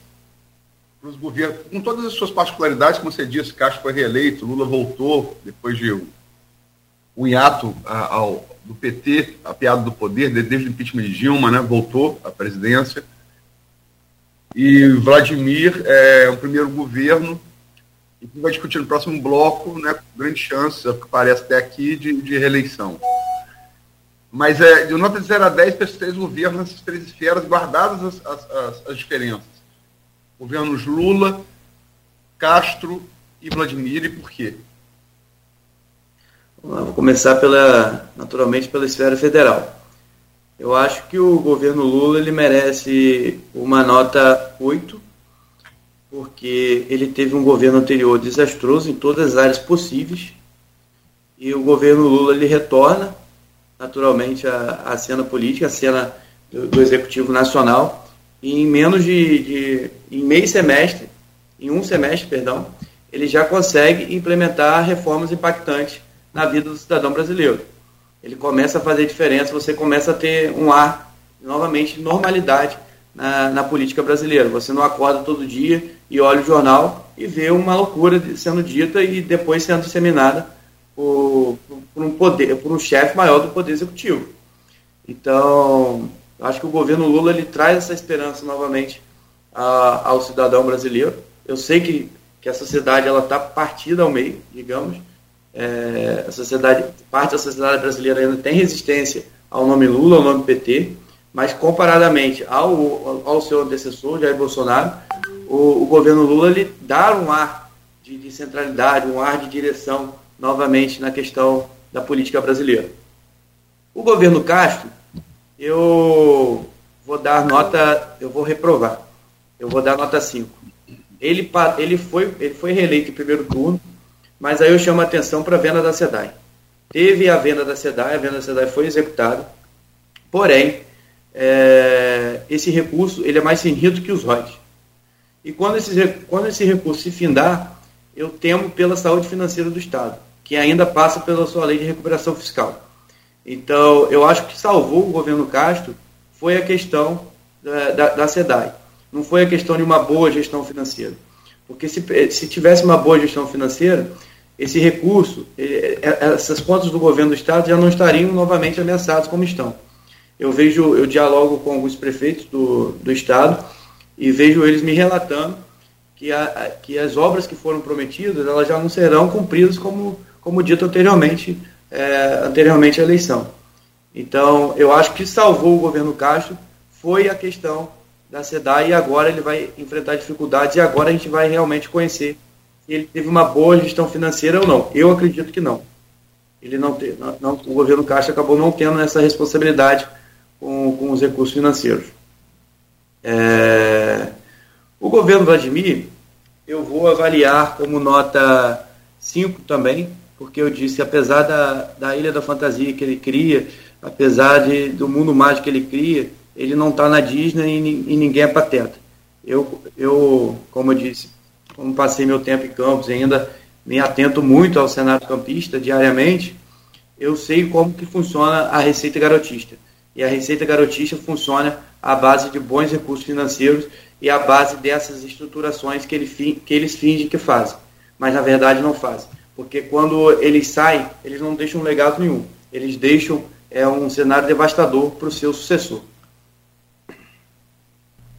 para os governos, com todas as suas particularidades, como você disse, Castro foi reeleito, Lula voltou depois de um hiato ao, do PT, apiado do poder, desde o impeachment de Dilma, né? Voltou à presidência. E Vladimir é o primeiro governo e que vai discutir no próximo bloco, né, com grande chance, é o que parece até aqui, de, de reeleição. Mas é, de nota de 0 a 10 para esses três governos, nessas três esferas, guardadas as, as, as, as diferenças. Governos Lula, Castro e Vladimir, e por quê? Vou começar pela, naturalmente pela esfera federal. Eu acho que o governo Lula ele merece uma nota 8 porque ele teve um governo anterior desastroso em todas as áreas possíveis e o governo Lula ele retorna naturalmente à, cena política, à cena do, do, executivo nacional e em menos de, de em meio semestre, em um semestre, perdão, ele já consegue implementar reformas impactantes na vida do cidadão brasileiro. Ele começa a fazer diferença, você começa a ter um ar novamente normalidade na, na política brasileira. Você não acorda todo dia e olha o jornal e vê uma loucura sendo dita e depois sendo disseminada por, por um poder, por um chefe maior do poder executivo. Então, acho que o governo Lula ele traz essa esperança novamente a, ao cidadão brasileiro. Eu sei que, que a sociedade ela está partida ao meio, digamos. É, a sociedade, parte da sociedade brasileira ainda tem resistência ao nome Lula, ao nome PT, mas comparadamente ao, ao seu antecessor, Jair Bolsonaro, o, o governo Lula ele dá um ar de, de centralidade, um ar de direção novamente na questão da política brasileira. O governo Castro, eu vou dar nota, eu vou reprovar. Eu vou dar nota 5. Ele, ele, foi, ele foi reeleito em primeiro turno, mas aí eu chamo a atenção para a venda da SEDAI. Teve a venda da SEDAI, a venda da SEDAI foi executada, porém, é, esse recurso ele é mais finito que os royalties. E quando esse, quando esse recurso se findar, eu temo pela saúde financeira do Estado, que ainda passa pela sua lei de recuperação fiscal. Então, eu acho que salvou o governo Castro foi a questão da, da, da SEDAI. Não foi a questão de uma boa gestão financeira. Porque se, se tivesse uma boa gestão financeira, esse recurso, essas contas do governo do Estado já não estariam novamente ameaçadas como estão. Eu vejo, eu dialogo com alguns prefeitos do, do Estado e vejo eles me relatando que, a, que as obras que foram prometidas elas já não serão cumpridas como, como dito anteriormente, é, anteriormente à eleição. Então, eu acho que salvou o governo Castro foi a questão da SEDAI e agora ele vai enfrentar dificuldades e agora a gente vai realmente conhecer se ele teve uma boa gestão financeira ou não. Eu acredito que não. Ele não, te, não, não o governo Castro acabou não tendo essa responsabilidade com, com os recursos financeiros. É, o governo Vladimir, eu vou avaliar como nota 5 também, porque eu disse, apesar da, da Ilha da Fantasia que ele cria, apesar de, do mundo mágico que ele cria, ele não está na Disney e, e, ninguém é pateta. Eu, eu, como eu disse, como passei meu tempo em campos ainda me atento muito ao cenário campista diariamente, eu sei como que funciona a receita garotista. E a receita garotista funciona à base de bons recursos financeiros e à base dessas estruturações que, ele, que eles fingem que fazem, mas na verdade não fazem. Porque quando eles saem, eles não deixam legado nenhum. Eles deixam é, um cenário devastador para o seu sucessor.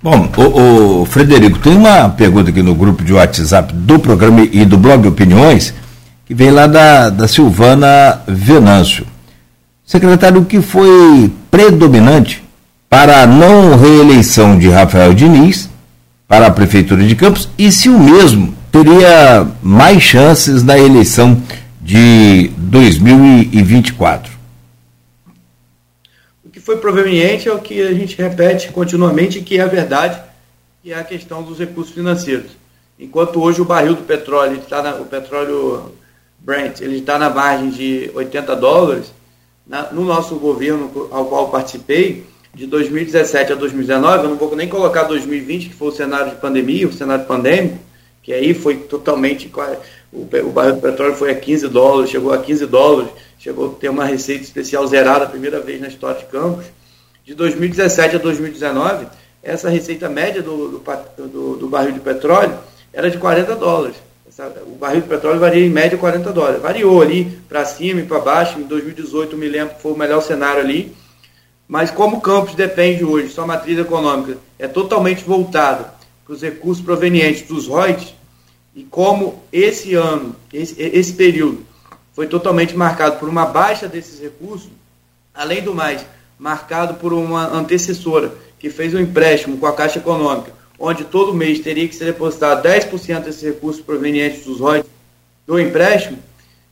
Bom, o, o, Frederico, tem uma pergunta aqui no grupo de WhatsApp do programa e do blog Opiniões, que vem lá da, da Silvana Venâncio. Secretário, o que foi predominante para a não reeleição de Rafael Diniz para a Prefeitura de Campos e se o mesmo teria mais chances na eleição de 2024? O que foi proveniente é o que a gente repete continuamente, que é a verdade, que é a questão dos recursos financeiros. Enquanto hoje o barril do petróleo, está o petróleo Brent, ele está na margem de 80 dólares, na, no nosso governo ao qual participei, de 2017 a 2019, eu não vou nem colocar 2020, que foi o cenário de pandemia, o cenário pandêmico, que aí foi totalmente. O, barril do petróleo foi a 15 dólares, chegou a 15 dólares, chegou a ter uma receita especial zerada a primeira vez na história de Campos. De 2017 a 2019, essa receita média do, do, do, do barril de petróleo era de 40 dólares. Essa, o barril de petróleo varia em média 40 dólares. Variou ali para cima e para baixo. Em 2018, me lembro que foi o melhor cenário ali mas como o campus depende hoje, sua matriz econômica é totalmente voltada para os recursos provenientes dos royalties, e como esse ano, esse, esse período, foi totalmente marcado por uma baixa desses recursos, além do mais, marcado por uma antecessora que fez um empréstimo com a Caixa Econômica, onde todo mês teria que ser depositado 10% desses recursos provenientes dos royalties do empréstimo,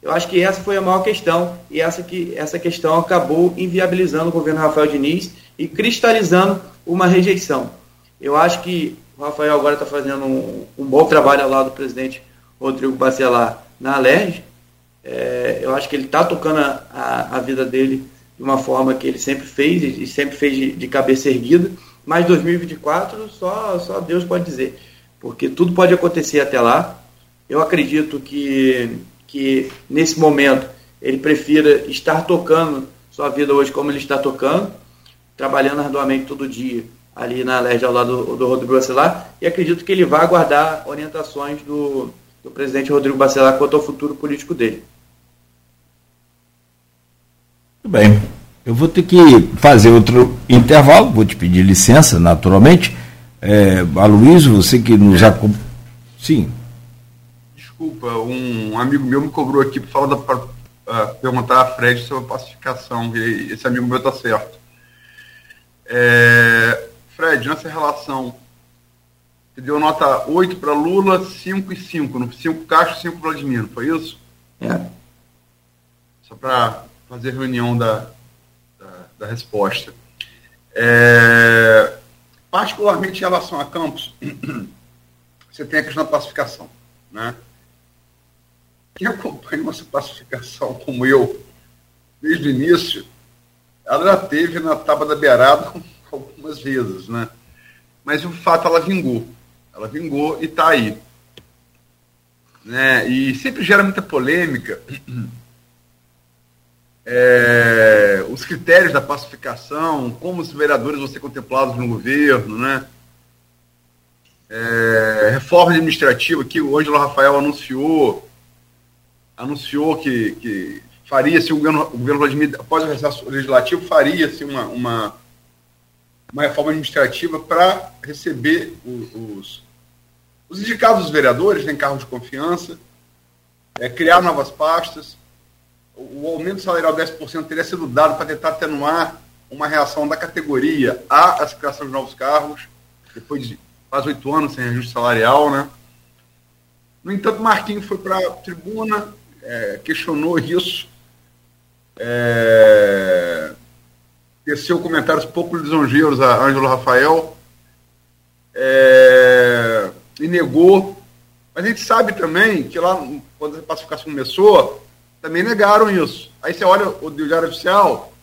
eu acho que essa foi a maior questão e essa, que, essa questão acabou inviabilizando o governo Rafael Diniz e cristalizando uma rejeição. Eu acho que o Rafael agora está fazendo um, um, bom trabalho ao lado do presidente Rodrigo Bacelar na Alerj. É, eu acho que ele está tocando a, a, a, vida dele de uma forma que ele sempre fez e sempre fez de, de cabeça erguida. Mas 2024 só, só Deus pode dizer, porque tudo pode acontecer até lá. Eu acredito que que nesse momento ele prefira estar tocando sua vida hoje como ele está tocando, trabalhando arduamente todo dia ali na LERJ ao lado do, do Rodrigo Bacelar, e acredito que ele vai aguardar orientações do, do presidente Rodrigo Bacelar quanto ao futuro político dele. Muito bem. Eu vou ter que fazer outro intervalo, vou te pedir licença, naturalmente. É, Aloysio, você que nos acompanha. Sim desculpa, um amigo meu me cobrou aqui para falar para uh, perguntar a Fred sobre a pacificação, e esse amigo meu está certo. É, Fred, nessa relação, você deu nota 8 para Lula, 5 e 5, no 5 Castro, 5 Vladimir, foi isso? É. Só para fazer reunião da, da, da resposta. É, particularmente em relação a Campos, *clears throat* você tem a questão da pacificação, né? Quem acompanha essa pacificação como eu, desde o início, ela já teve na tábua da beirada *laughs* algumas vezes, né? Mas o fato ela vingou. Ela vingou e está aí. Né? E sempre gera muita polêmica. *clears throat* É, os critérios da pacificação, como os vereadores vão ser contemplados no governo, né? É, reforma administrativa que o Ângelo Rafael anunciou, anunciou que, que faria-se o governo, o governo Vladimir, após o recesso legislativo, faria-se uma, uma, uma reforma administrativa para receber os, os indicados dos vereadores em cargos de confiança, é, criar novas pastas. O, aumento salarial de 10% teria sido dado para tentar atenuar uma reação da categoria à criação de novos cargos, depois de quase oito anos sem ajuste salarial, né? No entanto, Marquinhos foi para a tribuna, é, questionou isso, é, teceu comentários pouco lisonjeiros a Ângelo Rafael, é, e negou. Mas a gente sabe também que lá, quando a pacificação começou, também negaram isso. Aí você olha o Diário Oficial,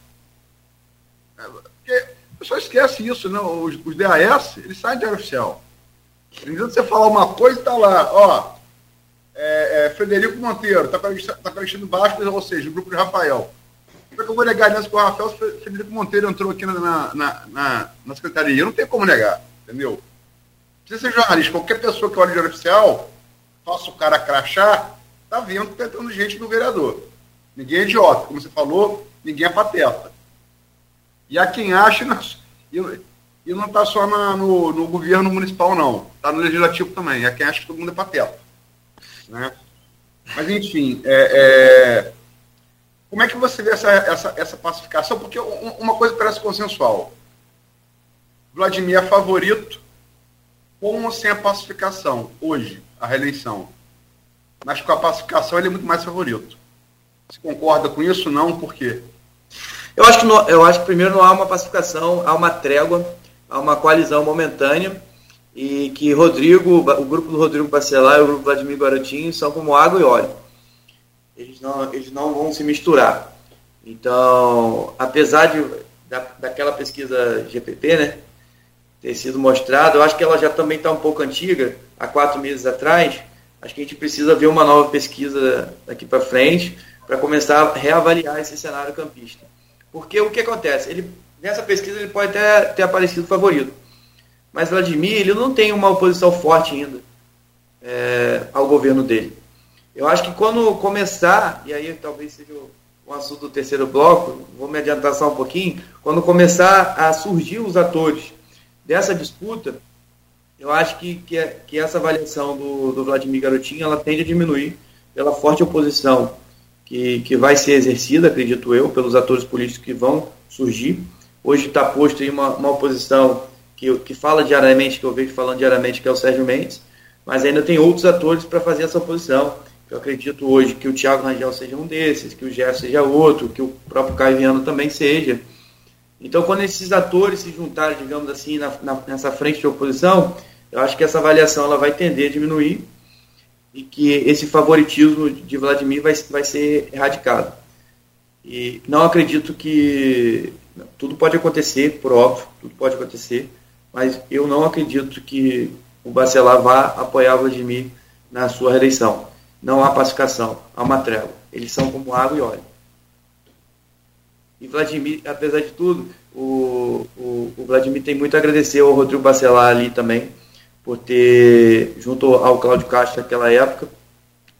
é, o pessoal esquece isso, né? Os, os DAS, eles saem do Diário Oficial. Então você falar uma coisa, está lá, ó, é, é, Frederico Monteiro, está tá preenchendo baixo, ou seja, o grupo de Rafael. Como é que eu vou negar isso com o Rafael se Frederico Monteiro entrou aqui na, na, na, na secretaria? Não tem como negar, entendeu? Precisa ser jornalista. Qualquer pessoa que olha o Diário Oficial, faça o cara crachar, tá vendo que tá entrando gente no vereador. Ninguém é idiota, como você falou, ninguém é pateta. E há quem acha, e não está só na, no, no, governo municipal, não. Está no legislativo também. Há quem acha que todo mundo é pateta. Né? Mas, enfim, é, é, como é que você vê essa, essa, essa pacificação? Porque uma coisa parece consensual. Vladimir é favorito com ou sem a pacificação, hoje, a reeleição. Mas com a pacificação ele é muito mais favorito. Você concorda com isso? Não, por quê? Eu acho que, não, eu acho que primeiro não há uma pacificação, há uma trégua, há uma coalizão momentânea e que Rodrigo, o grupo do Rodrigo Bacelar e o grupo Vladimir Garotinho são como água e óleo. Eles não, eles não vão se misturar. Então, apesar de, da, daquela pesquisa GPT, né, ter sido mostrado. Eu acho que ela já também está um pouco antiga, há quatro meses atrás. Acho que a gente precisa ver uma nova pesquisa daqui para frente para começar a reavaliar esse cenário campista. Porque o que acontece? Ele, nessa pesquisa ele pode até ter aparecido favorito. Mas Vladimir ele não tem uma oposição forte ainda é, ao governo dele. Eu acho que quando começar, e aí talvez seja o assunto do terceiro bloco, vou me adiantar só um pouquinho, quando começar a surgir os atores dessa disputa, eu acho que, que, é, que essa avaliação do, do Vladimir Garotinho ela tende a diminuir pela forte oposição que, que vai ser exercida, acredito eu, pelos atores políticos que vão surgir. Hoje está posto aí uma, uma oposição que, que fala diariamente, que eu vejo falando diariamente, que é o Sérgio Mendes, mas ainda tem outros atores para fazer essa oposição. Eu acredito hoje que o Thiago Rangel seja um desses, que o Gerson seja outro, que o próprio Caio Viano também seja. Então, quando esses atores se juntarem, digamos assim, na, na, nessa frente de oposição, eu acho que essa avaliação ela vai tender a diminuir e que esse favoritismo de Vladimir vai, vai ser erradicado. E não acredito que tudo pode acontecer, por óbvio, tudo pode acontecer, mas eu não acredito que o Bacelar vá apoiar Vladimir na sua reeleição. Não há pacificação, há uma trégua. Eles são como água e óleo. E Vladimir, apesar de tudo, o, o, o, Vladimir tem muito a agradecer ao Rodrigo Bacelar ali também, por ter, junto ao Cláudio Castro naquela época,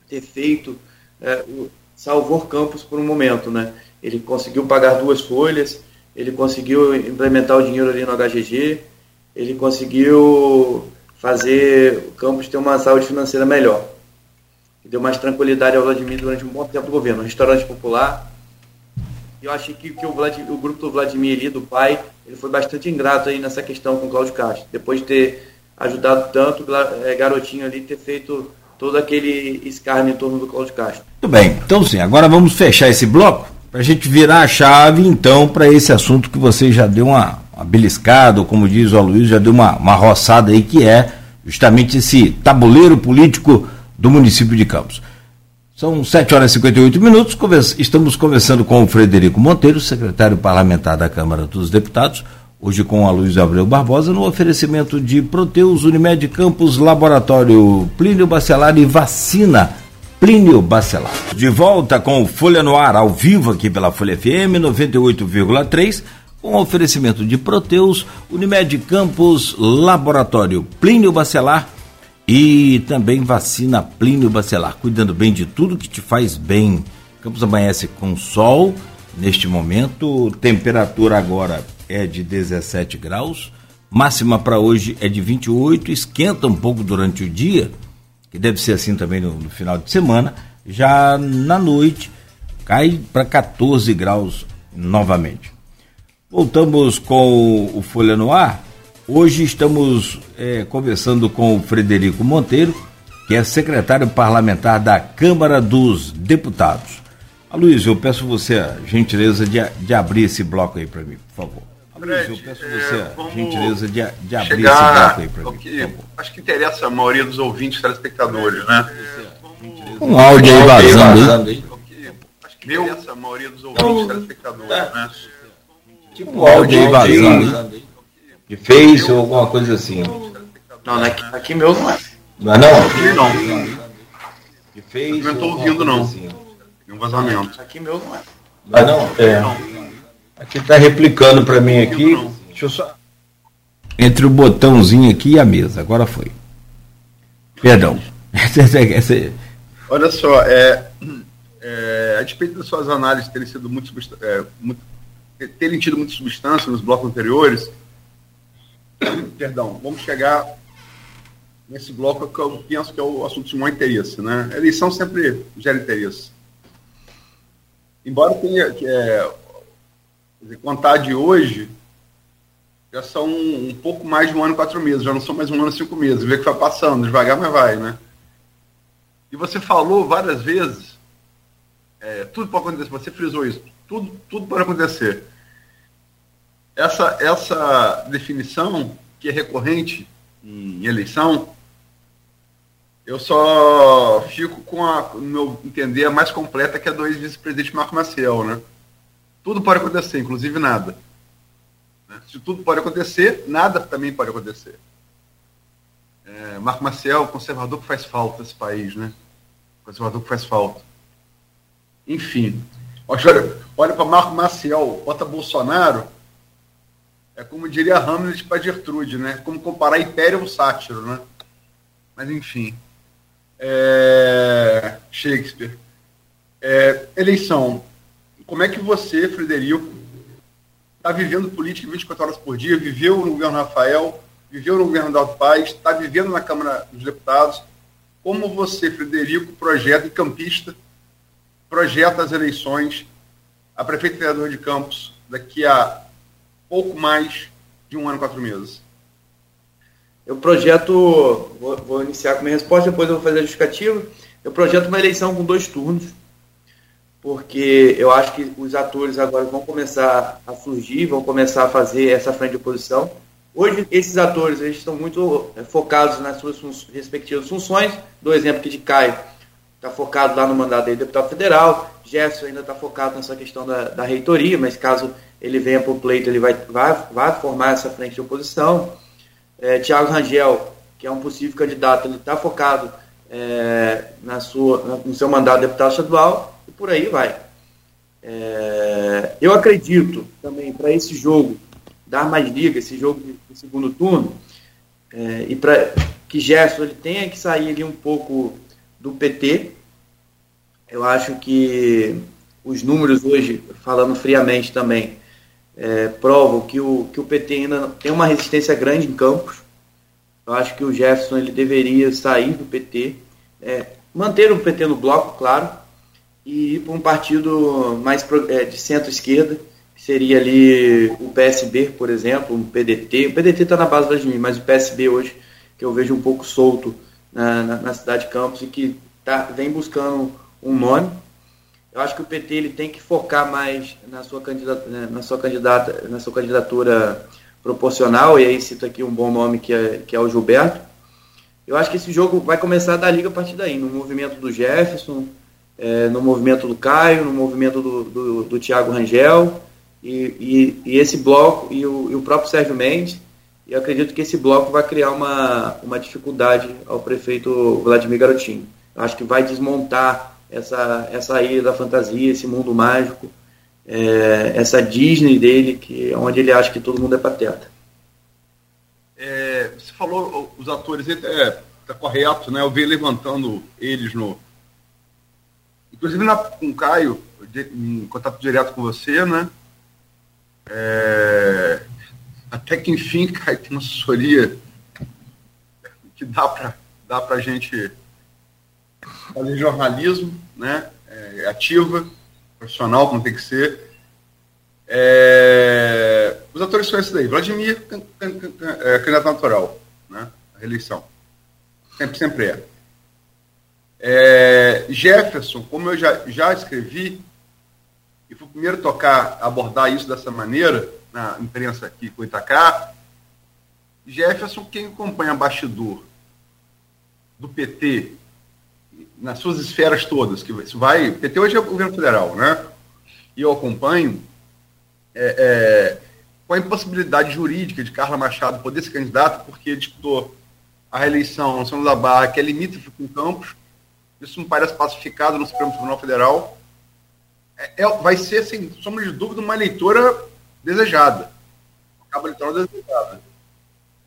ter feito, é, salvou Campos por um momento, né? Ele conseguiu pagar duas folhas, ele conseguiu implementar o dinheiro ali no HGG, ele conseguiu fazer o Campos ter uma saúde financeira melhor. Deu mais tranquilidade ao Vladimir durante um bom tempo do governo. Um restaurante popular, eu achei que, que o, o, grupo do Vladimir ali, do pai, ele foi bastante ingrato aí nessa questão com o Cláudio Castro. Depois de ter ajudado tanto o é, garotinho ali, ter feito todo aquele escárnio em torno do Cláudio Castro. Muito bem, então sim, agora vamos fechar esse bloco para a gente virar a chave então para esse assunto que você já deu uma, ou como diz o Aloysio, já deu uma, uma roçada aí, que é justamente esse tabuleiro político do município de Campos. São 7 horas e 58 minutos. Estamos conversando com o Frederico Monteiro, secretário parlamentar da Câmara dos Deputados, hoje com a Luiz Abreu Barbosa, no oferecimento de Proteus, Unimed Campos, Laboratório Plínio Bacelar e Vacina Plínio Bacelar. De volta com Folha no Ar, ao vivo aqui pela Folha FM 98,3, com oferecimento de Proteus, Unimed Campos, Laboratório Plínio Bacelar e também vacina Plínio Bacelar, cuidando bem de tudo que te faz bem. Campos amanhece com sol neste momento, temperatura agora é de 17 graus, máxima para hoje é de 28, esquenta um pouco durante o dia, que deve ser assim também no, no final de semana, já na noite cai para 14 graus novamente. Voltamos com o Folha no Ar Hoje estamos é, conversando com o Frederico Monteiro, que é secretário parlamentar da Câmara dos Deputados. Aloysio, eu peço você a gentileza de, de abrir esse bloco aí para mim, por favor. Aloysio, eu peço é, você a gentileza de, de abrir esse bloco aí para mim, por favor. Acho que interessa a maioria dos ouvintes, telespectadores, né? Um áudio aí vazando. Acho que interessa a maioria dos ouvintes, telespectadores, né? Tipo um áudio aí vazando de Face ou alguma coisa assim. Não, aqui, aqui meu não é. Não é não? Aqui não. De Face não estou ouvindo não. Assim. um vazamento. Aqui meu não é. Não é não? É. Aqui está replicando para mim aqui. Deixa eu só... Entre o botãozinho aqui e a mesa. Agora foi. Perdão. *laughs* Olha só, é, é, a despeito das suas análises terem sido muito, é, muito terem tido muita substância nos blocos anteriores, perdão, vamos chegar nesse bloco que eu penso que é o assunto de maior interesse. Né? A eleição sempre gera interesse. Embora tenha é, dizer, contar de hoje, já são um, pouco mais de um ano e quatro meses, já não são mais um ano e cinco meses. Vê que vai passando, devagar, mas vai, né? E você falou várias vezes, é, tudo pode acontecer, você frisou isso, tudo, tudo pode acontecer essa, essa definição, que é recorrente em eleição, eu só fico com a, no meu entender, a mais completa, que é do ex-vice-presidente Marco Maciel, né? Tudo pode acontecer, inclusive nada. Né? Se tudo pode acontecer, nada também pode acontecer. É, Marco Maciel, conservador que faz falta nesse país, né? Conservador que faz falta. Enfim, olha, olha para Marco Maciel, bota Bolsonaro, é como diria Hamlet para Gertrude, né? Como comparar Império ao Sátiro, né? Mas enfim. É... Shakespeare. É... Eleição. Como é que você, Frederico, está vivendo política 24 horas por dia, viveu no governo Rafael, viveu no governo Dalto Paz, está vivendo na Câmara dos Deputados. Como você, Frederico, projeta e campista, projeta as eleições a prefeito e vereador de Campos daqui a pouco mais de um ano e quatro meses? Eu projeto, vou, vou iniciar com minha resposta, depois eu vou fazer a justificativa. Eu projeto uma eleição com dois turnos, porque eu acho que os atores agora vão começar a surgir, vão começar a fazer essa frente de oposição. Hoje, esses atores eles estão muito é, focados nas suas fun respectivas funções. Do exemplo aqui de Caio, está focado lá no mandato de deputado federal. Jefferson ainda está focado nessa questão da, da reitoria, mas caso ele venha para o pleito, ele vai, vai, vai formar essa frente de oposição. É, Tiago Rangel, que é um possível candidato, ele está focado é, na sua, no seu mandato de deputado estadual e por aí vai. É, eu acredito também para esse jogo dar mais liga, esse jogo de, segundo turno, é, e para que Gerson ele tenha que sair ali um pouco do PT. Eu acho que os números hoje, falando friamente também, é, provam que o, que o PT ainda tem uma resistência grande em Campos. Eu acho que o Jefferson ele deveria sair do PT, é, manter o PT no bloco, claro, e ir para um partido mais é, de centro-esquerda, que seria ali o PSB, por exemplo, um PDT. O PDT está na base de mim, mas o PSB hoje, que eu vejo um pouco solto na, na, na cidade de Campos e que tá, vem buscando um nome. Eu acho que o PT ele tem que focar mais na sua, candidata, né, na sua, candidata, na sua candidatura proporcional, e aí cito aqui um bom nome que é, que é o Gilberto. Eu acho que esse jogo vai começar da liga a partir daí, no movimento do Jefferson, é, no movimento do Caio, no movimento do, do, do Tiago Rangel, e, e, e, esse bloco, e o, e o próprio Sérgio Mendes, e acredito que esse bloco vai criar uma, uma dificuldade ao prefeito Vladimir Garotinho. Eu acho que vai desmontar essa, essa ilha da fantasia, esse mundo mágico, é, essa Disney dele, que, onde ele acha que todo mundo é pateta. É, você falou os atores, é, tá correto, né? Eu venho levantando eles no. Inclusive na, com o Caio, em contato direto com você, né? É, até que enfim, *laughs* Caio, tem uma assessoria que dá para dá a gente fazer jornalismo, né? É, ativa, profissional, como tem que ser. É, os atores são esses daí. Vladimir, can, can, can, é, candidato natural, né? A reeleição. Sempre, sempre é. é. Jefferson, como eu já, já escrevi, e fui o primeiro a tocar, abordar isso dessa maneira, na imprensa aqui com Itacá, Jefferson, quem acompanha bastidor do PT nas suas esferas todas, que vai. PT hoje é o governo federal, né? E eu acompanho é, é, com a impossibilidade jurídica de Carla Machado poder ser candidato, porque disputou a reeleição no São da Barra, que é limítrofe com Campos. Isso me parece pacificado no Supremo Tribunal Federal. É, é, vai ser, sem sombra de dúvida, uma eleitora desejada. Uma cabo eleitoral desejada.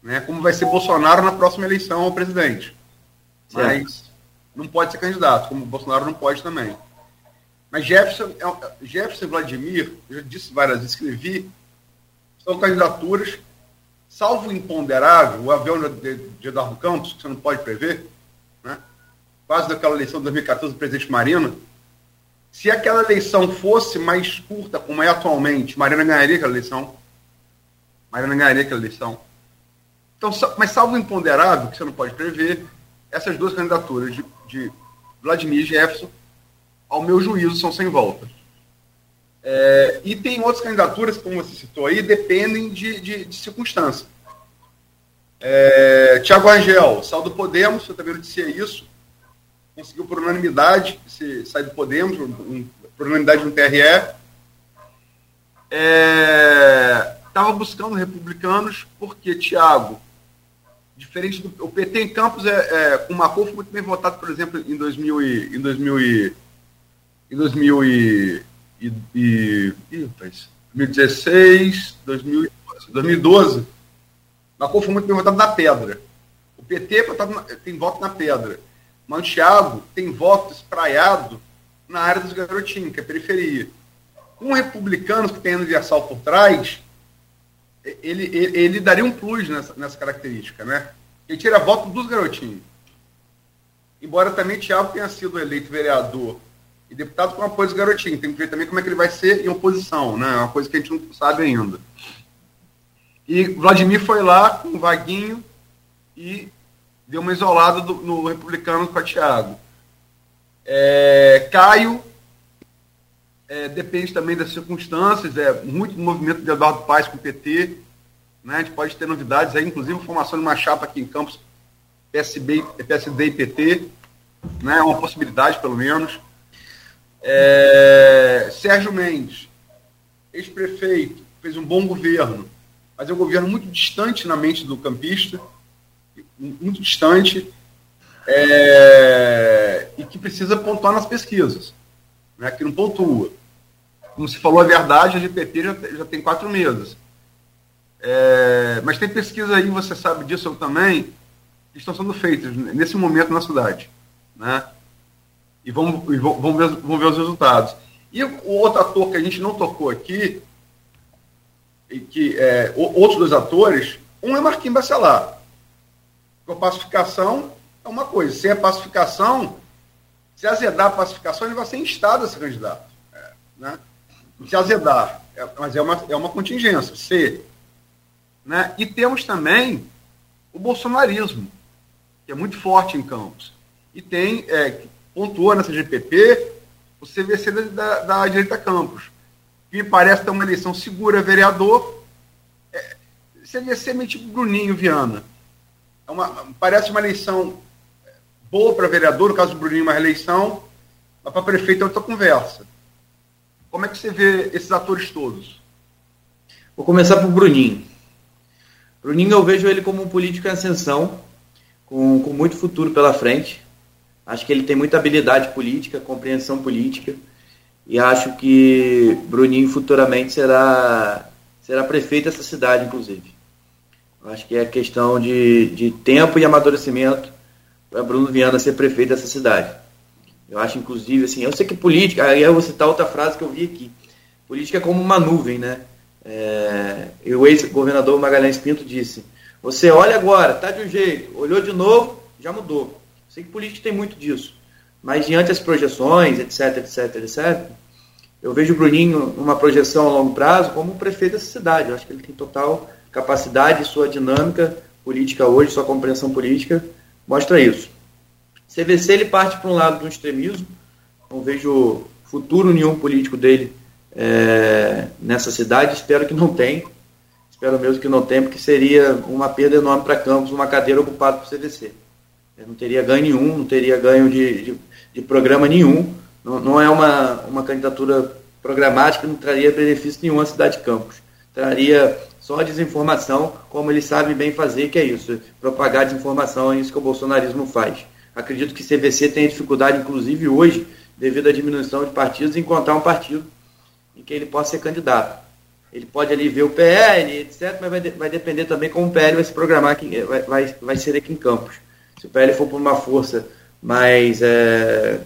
Né? Como vai ser Bolsonaro na próxima eleição ao presidente. Mas não pode ser candidato, como Bolsonaro não pode também. Mas Jefferson, é Jefferson e Vladimir, eu já disse várias vezes, escrevi, são candidaturas, salvo imponderável, o avião de, de Eduardo Campos, que você não pode prever, né? quase daquela eleição de 2014 do presidente Marina, se aquela eleição fosse mais curta, como é atualmente, Marina ganharia aquela eleição. Marina ganharia aquela eleição. Então, mas salvo imponderável, que você não pode prever, essas duas candidaturas de, de Vladimir Jefferson, ao meu juízo, são sem volta. É, e tem outras candidaturas, como você citou aí, dependem de, de, de circunstância. É, Tiago Angel, saiu do Podemos, eu também disse isso, conseguiu por unanimidade se, sair do Podemos, um, por unanimidade no TRE. Estava é, buscando republicanos, porque Tiago diferente do o PT em Campos é, é com Macon foi muito bem votado, por exemplo, em 2000 e, em 2000 e, em 2000 e, e, e, e 2016, 2012, 2012. Macon foi muito bem votado na pedra. O PT é votado na, tem voto na pedra. Mas o Thiago tem voto espraiado na área dos garotinhos, que é periferia. Com republicanos que tem universal por trás, ele, ele, ele, daria um plus nessa, nessa característica, né? Ele tira voto dos garotinhos. Embora também Tiago tenha sido eleito vereador e deputado com apoio dos garotinhos. Tem que ver também como é que ele vai ser em oposição, né? É uma coisa que a gente não sabe ainda. E Vladimir foi lá com o Vaguinho e deu uma isolada do, no republicano para Tiago. É, Caio é, depende também das circunstâncias, é muito movimento de Eduardo Paes com o PT, né? a gente pode ter novidades aí, inclusive formação de uma chapa aqui em Campos, PSB, PSD e PT, né? é uma possibilidade pelo menos. É, Sérgio Mendes, ex-prefeito, fez um bom governo, mas é um governo muito distante na mente do campista, muito distante, é, e que precisa pontuar nas pesquisas, né, que não pontua como se falou a verdade, a GPT já, já tem quatro meses. É, mas tem pesquisa aí, você sabe disso também, que estão sendo feitas nesse momento na cidade. Né? E vamos, e vamos, ver, vamos ver os resultados. E o outro ator que a gente não tocou aqui, e que é, outros dois atores, um é Marquinhos Bacelar. A pacificação é uma coisa. Sem a pacificação, se azedar a pacificação, ele vai ser instado a ser candidato. É, né? Se azedar, é, mas é uma, é uma contingência, C. Né? E temos também o bolsonarismo, que é muito forte em Campos. E tem, é, pontua nessa GPP, o CVC da, da direita Campos, que me parece ter uma eleição segura, vereador. É, CVC é meio tipo Bruninho Viana. É uma, parece uma eleição boa para vereador, no caso do Bruninho, uma reeleição, Mas para prefeito é outra conversa. Como é que você vê esses atores todos? Vou começar por Bruninho. Bruninho eu vejo ele como um político em ascensão, com, com muito futuro pela frente. Acho que ele tem muita habilidade política, compreensão política. E acho que Bruninho futuramente será, será prefeito dessa cidade, inclusive. Acho que é questão de, de tempo e amadurecimento para Bruno Viana ser prefeito dessa cidade. Eu acho, inclusive, assim, eu sei que política, aí eu vou citar outra frase que eu vi aqui. Política é como uma nuvem, né? É, e o ex-governador Magalhães Pinto disse: Você olha agora, tá de um jeito, olhou de novo, já mudou. Sei que política tem muito disso. Mas diante das projeções, etc, etc, etc, eu vejo o Bruninho numa projeção a longo prazo como prefeito dessa cidade. Eu acho que ele tem total capacidade, sua dinâmica política hoje, sua compreensão política mostra isso. CVC ele parte para um lado do extremismo, não vejo futuro nenhum político dele é, nessa cidade, espero que não tenha, espero mesmo que não tenha, porque seria uma perda enorme para Campos, uma cadeira ocupada por CVC. Eu não teria ganho nenhum, não teria ganho de, de, de programa nenhum, não, não, é uma, uma candidatura programática, não traria benefício nenhum à cidade de Campos. Traria só desinformação, como ele sabe bem fazer, que é isso, propagar desinformação, é isso que o bolsonarismo faz. Acredito que CVC tem dificuldade, inclusive hoje, devido à diminuição de partidos, em encontrar um partido em que ele possa ser candidato. Ele pode ali ver o PL, etc., mas vai, de, vai depender também como o PL vai se programar, aqui, vai, vai, vai ser aqui em Campos. Se o PL for por uma força mais, é,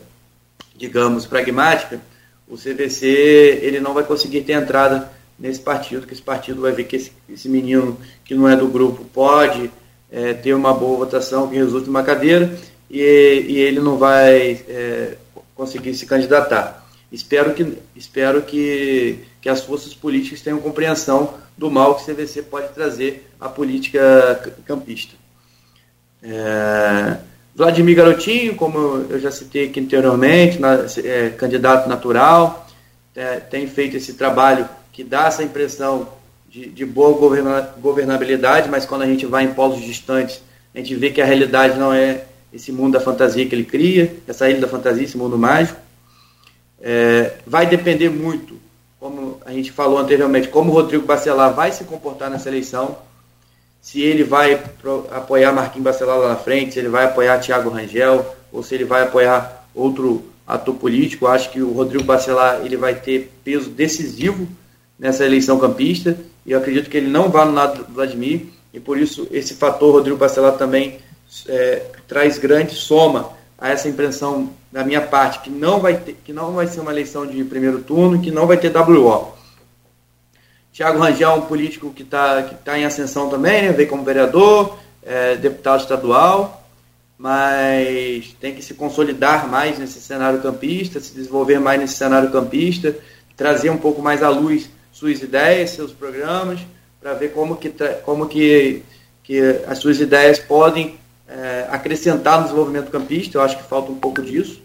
digamos, pragmática, o CVC ele não vai conseguir ter entrada nesse partido, que esse partido vai ver que esse, esse menino que não é do grupo pode é, ter uma boa votação que resulte uma cadeira e, e ele não vai é, conseguir se candidatar. Espero que, espero que, que as forças políticas tenham compreensão do mal que o CVC pode trazer à política campista. É, Vladimir Garotinho, como eu já citei aqui anteriormente, na, é, candidato natural, é, tem feito esse trabalho que dá essa impressão de, de boa governa, governabilidade, mas quando a gente vai em polos distantes, a gente vê que a realidade não é esse mundo da fantasia que ele cria, essa ilha da fantasia, esse mundo mágico. É, vai depender muito, como a gente falou anteriormente, como o Rodrigo Bacelar vai se comportar nessa eleição, se ele vai pro, apoiar Marquinhos Bacelar lá na frente, se ele vai apoiar Thiago Rangel, ou se ele vai apoiar outro ator político. Acho que o Rodrigo Bacelar ele vai ter peso decisivo nessa eleição campista, e eu acredito que ele não vai no lado do Vladimir, e por isso esse fator Rodrigo Bacelar também é, traz grande soma a essa impressão da minha parte, que não vai ter, que não vai ser uma eleição de primeiro turno, que não vai ter WO. Tiago Rangel é um político que está que tá em ascensão também, né, veio como vereador, é, deputado estadual, mas tem que se consolidar mais nesse cenário campista, se desenvolver mais nesse cenário campista, trazer um pouco mais à luz suas ideias, seus programas, para ver como que, como que, que as suas ideias podem é, acrescentar no desenvolvimento campista. Eu acho que falta um pouco disso,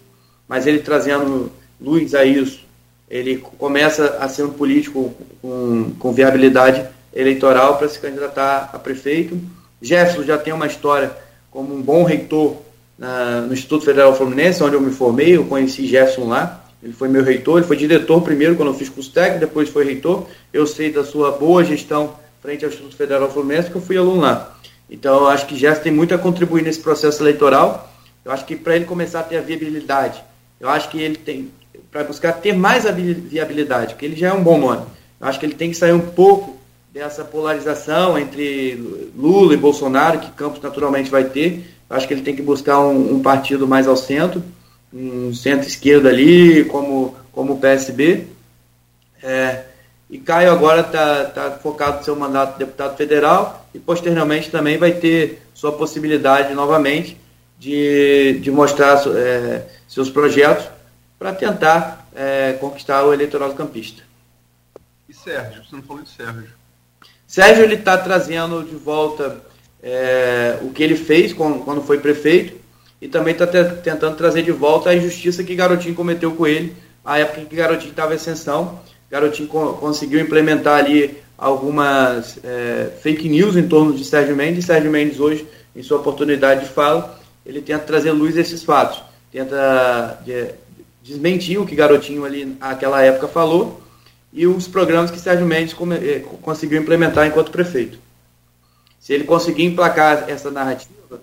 mas ele trazendo luz a isso, ele começa a ser um político com, com viabilidade eleitoral para se candidatar a prefeito. Jefferson já tem uma história como um bom reitor na, no Instituto Federal Fluminense, onde eu me formei, eu conheci Jefferson lá. Ele foi meu reitor, ele foi diretor primeiro quando eu fiz curso técnico, depois foi reitor. Eu sei da sua boa gestão frente ao Instituto Federal Fluminense, que eu fui aluno lá. Então, eu acho que Gerson tem muito a contribuir nesse processo eleitoral. Eu acho que para ele começar a ter a viabilidade, eu acho que ele tem, para buscar ter mais viabilidade, porque ele já é um bom nome. Eu acho que ele tem que sair um pouco dessa polarização entre Lula e Bolsonaro, que Campos naturalmente vai ter. Eu acho que ele tem que buscar um, um partido mais ao centro um centro-esquerda ali, como, como o PSB. É, e Caio agora está tá focado no seu mandato de deputado federal e posteriormente também vai ter sua possibilidade novamente de, de mostrar é, seus projetos para tentar é, conquistar o eleitorado campista. E Sérgio, você não falou de Sérgio. Sérgio ele está trazendo de volta é, o que ele fez quando, foi prefeito, e também está tentando trazer de volta a injustiça que Garotinho cometeu com ele, a época em que Garotinho estava em ascensão. Garotinho co conseguiu implementar ali algumas é, fake news em torno de Sérgio Mendes. Sérgio Mendes hoje, em sua oportunidade de fala, ele tenta trazer luz a esses fatos, tenta de, desmentir o que Garotinho ali naquela época falou e os programas que Sérgio Mendes eh, conseguiu implementar enquanto prefeito. Se ele conseguir emplacar essa narrativa,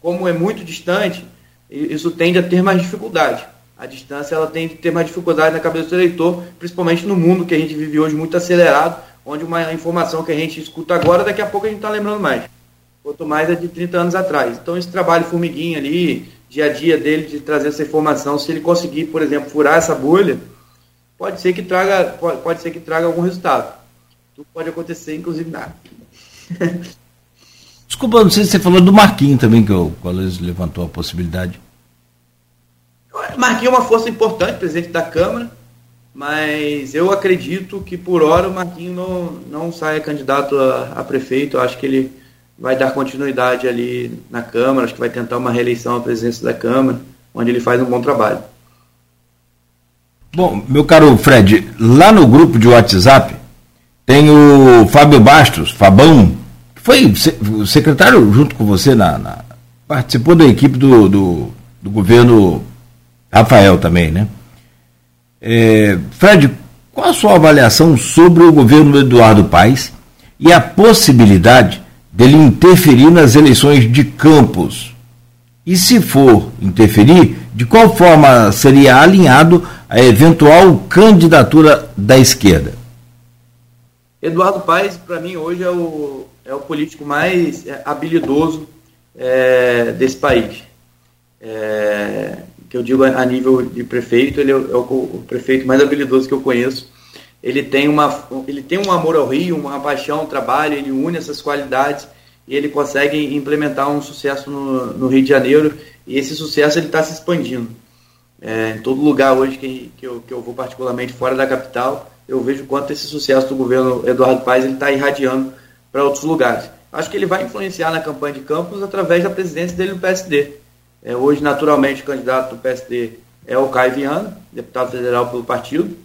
como é muito distante, isso tende a ter mais dificuldade. A distância ela tende a ter mais dificuldade na cabeça do eleitor, principalmente no mundo que a gente vive hoje muito acelerado, onde uma informação que a gente escuta agora, daqui a pouco a gente está lembrando mais. Quanto mais é de 30 anos atrás. Então esse trabalho formiguinha ali, dia a dia dele de trazer essa informação, se ele conseguir, por exemplo, furar essa bolha, pode ser que traga, pode, pode ser que traga algum resultado. Tudo pode acontecer, inclusive nada. *laughs* Desculpa, não sei se você falou do Marquinhos também, que o Colégio levantou a possibilidade. Marquinhos é uma força importante, presidente da Câmara, mas eu acredito que por hora o Marquinhos não, não saia candidato a, a prefeito. Eu acho que ele vai dar continuidade ali na Câmara, acho que vai tentar uma reeleição à presidência da Câmara, onde ele faz um bom trabalho. Bom, meu caro Fred, lá no grupo de WhatsApp tem o Fábio Bastos, Fabão, que foi secretário junto com você na, na participou da equipe do, do, do, governo Rafael também, né? É, Fred, qual a sua avaliação sobre o governo Eduardo Paes e a possibilidade dele interferir nas eleições de Campos? E se for interferir, de qual forma seria alinhado a eventual candidatura da esquerda? Eduardo Paes, para mim, hoje é o, é o político mais é, habilidoso é, desse país. É, que eu digo a, nível de prefeito, ele é, o, é o, prefeito mais habilidoso que eu conheço. Ele tem, uma, ele tem um amor ao Rio, uma paixão ao trabalho, ele une essas qualidades e ele consegue implementar um sucesso no, no Rio de Janeiro e esse sucesso ele está se expandindo. É, em todo lugar hoje que, que, eu, que eu vou, particularmente fora da capital, eu vejo quanto esse sucesso do governo Eduardo Paes está irradiando para outros lugares. Acho que ele vai influenciar na campanha de Campos através da presidência dele no PSD. É, hoje, naturalmente, o candidato do PSD é o Caio Viana, deputado federal pelo partido,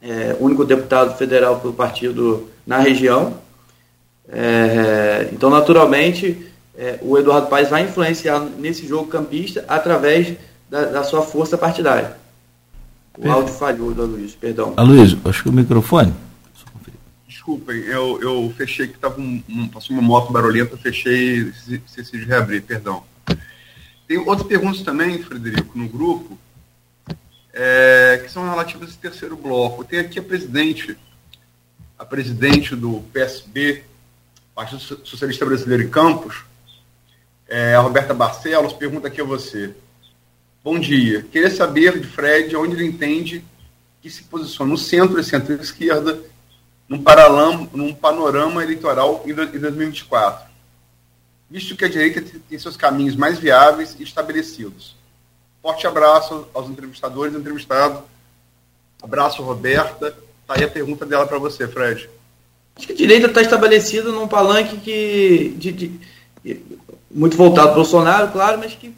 é, único deputado federal pelo partido na região. É, então, naturalmente, é, o Eduardo Paes vai influenciar nesse jogo campista através da, da sua força partidária. O áudio falhou do Luiz, perdão. Aloysio, acho que o microfone. Desculpem, eu, eu fechei que estava um, um, passou uma moto barulhenta, fechei esqueci de reabrir, perdão. Tem outras perguntas também, Frederico, no grupo, é, que são relativas ao terceiro bloco. Tem aqui a presidente, a presidente do PSB, Partido Socialista Brasileiro em Campos, é, a Roberta Barcelos, pergunta aqui a você. Bom dia. Queria saber de Fred onde ele entende que se posiciona no centro e centro-esquerda num, num panorama eleitoral em 2024, visto que a direita tem seus caminhos mais viáveis e estabelecidos. Forte abraço aos entrevistadores e entrevistado. Abraço, Roberta. Tá aí a pergunta dela para você, Fred. Acho que a direita está estabelecida num palanque que de, de, muito voltado para Bolsonaro, claro, mas que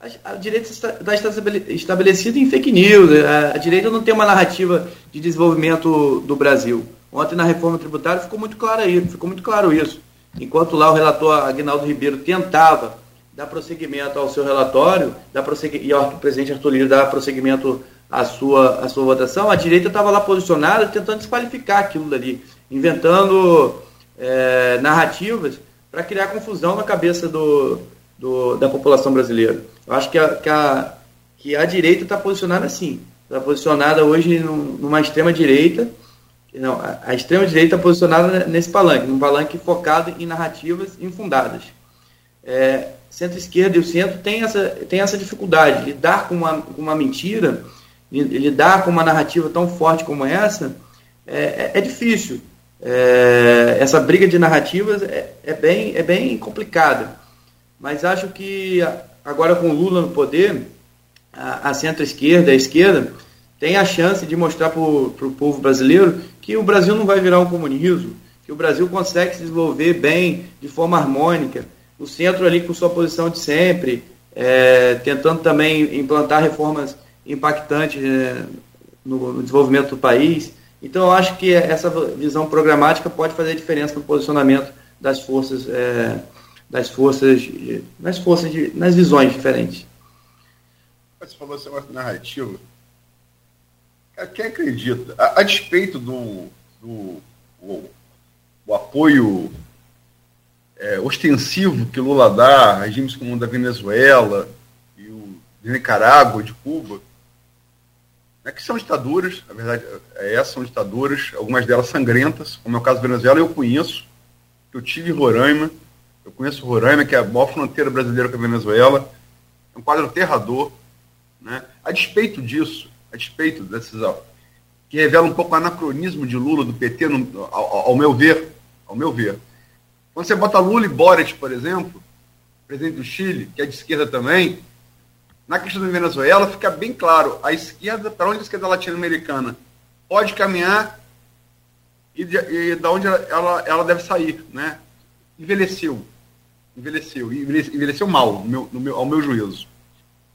a, a direita está, está estabelecida em fake news. A, a, direita não tem uma narrativa de desenvolvimento do Brasil. Ontem na reforma tributária ficou muito claro isso, ficou muito claro isso. Enquanto lá o relator Aguinaldo Ribeiro tentava dar prosseguimento ao seu relatório, dar e o presidente Arthur Lira dar prosseguimento à sua, à sua votação, a direita estava lá posicionada tentando desqualificar aquilo dali, inventando é, narrativas para criar confusão na cabeça do, do, da população brasileira. Eu acho que a, que a, que a direita está posicionada assim. Está posicionada hoje numa extrema-direita. Não, a, extrema-direita posicionada nesse palanque, num palanque focado em narrativas infundadas. É, centro-esquerda e o centro tem essa, tem essa dificuldade. Lidar com uma, com uma mentira, lidar com uma narrativa tão forte como essa, é, é, é difícil. É, essa briga de narrativas é, é, bem, é bem complicada. Mas acho que agora com Lula no poder, a, a centro-esquerda, a esquerda, tem a chance de mostrar para o povo brasileiro que o Brasil não vai virar um comunismo, que o Brasil consegue se desenvolver bem, de forma harmônica. O centro ali com sua posição de sempre, é, tentando também implantar reformas impactantes é, no, no, desenvolvimento do país. Então, eu acho que essa visão programática pode fazer diferença no posicionamento das forças é, das forças, nas forças, de, nas visões diferentes. Você falou esse negócio narrativo. Quem acredita? A, a despeito do, do o, o apoio é, ostensivo que Lula dá a regimes como o da Venezuela e o de Nicarágua, de Cuba, é que são ditaduras, a verdade é essa, são ditaduras, algumas delas sangrentas, como é o caso da Venezuela, eu conheço, eu tive Roraima, eu conheço Roraima, que é a maior fronteira brasileira com a Venezuela, é um quadro aterrador, né? A despeito disso, a despeito desses que revela um pouco o anacronismo de Lula, do PT, no, ao, ao, meu ver, ao meu ver. Quando você bota Lula e Boric, por exemplo, presidente do Chile, que é de esquerda também, na questão da Venezuela fica bem claro, a esquerda, para onde a esquerda latino-americana pode caminhar e, e da onde ela, ela, ela, deve sair, né? Envelheceu, envelheceu, envelheceu, envelheceu mal, no meu, no meu, ao meu juízo.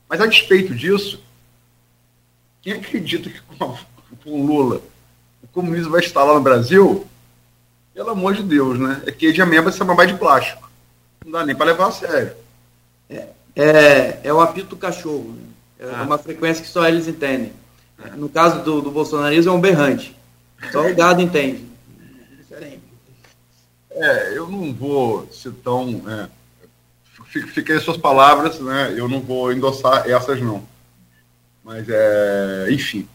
Mas a despeito disso, quem acredita que com, com Lula o comunismo vai instalar no Brasil, pelo amor de Deus, né? É que de ameba ser uma de plástico. Não dá nem para levar a sério. É, é, é o apito do cachorro. Né? É ah. uma frequência que só eles entendem. No caso do, do bolsonarismo é um berrante. Só o gado entende. É, eu não vou ser tão. É, fiquei as suas palavras, né? Eu não vou endossar essas não. Mas é, enfim.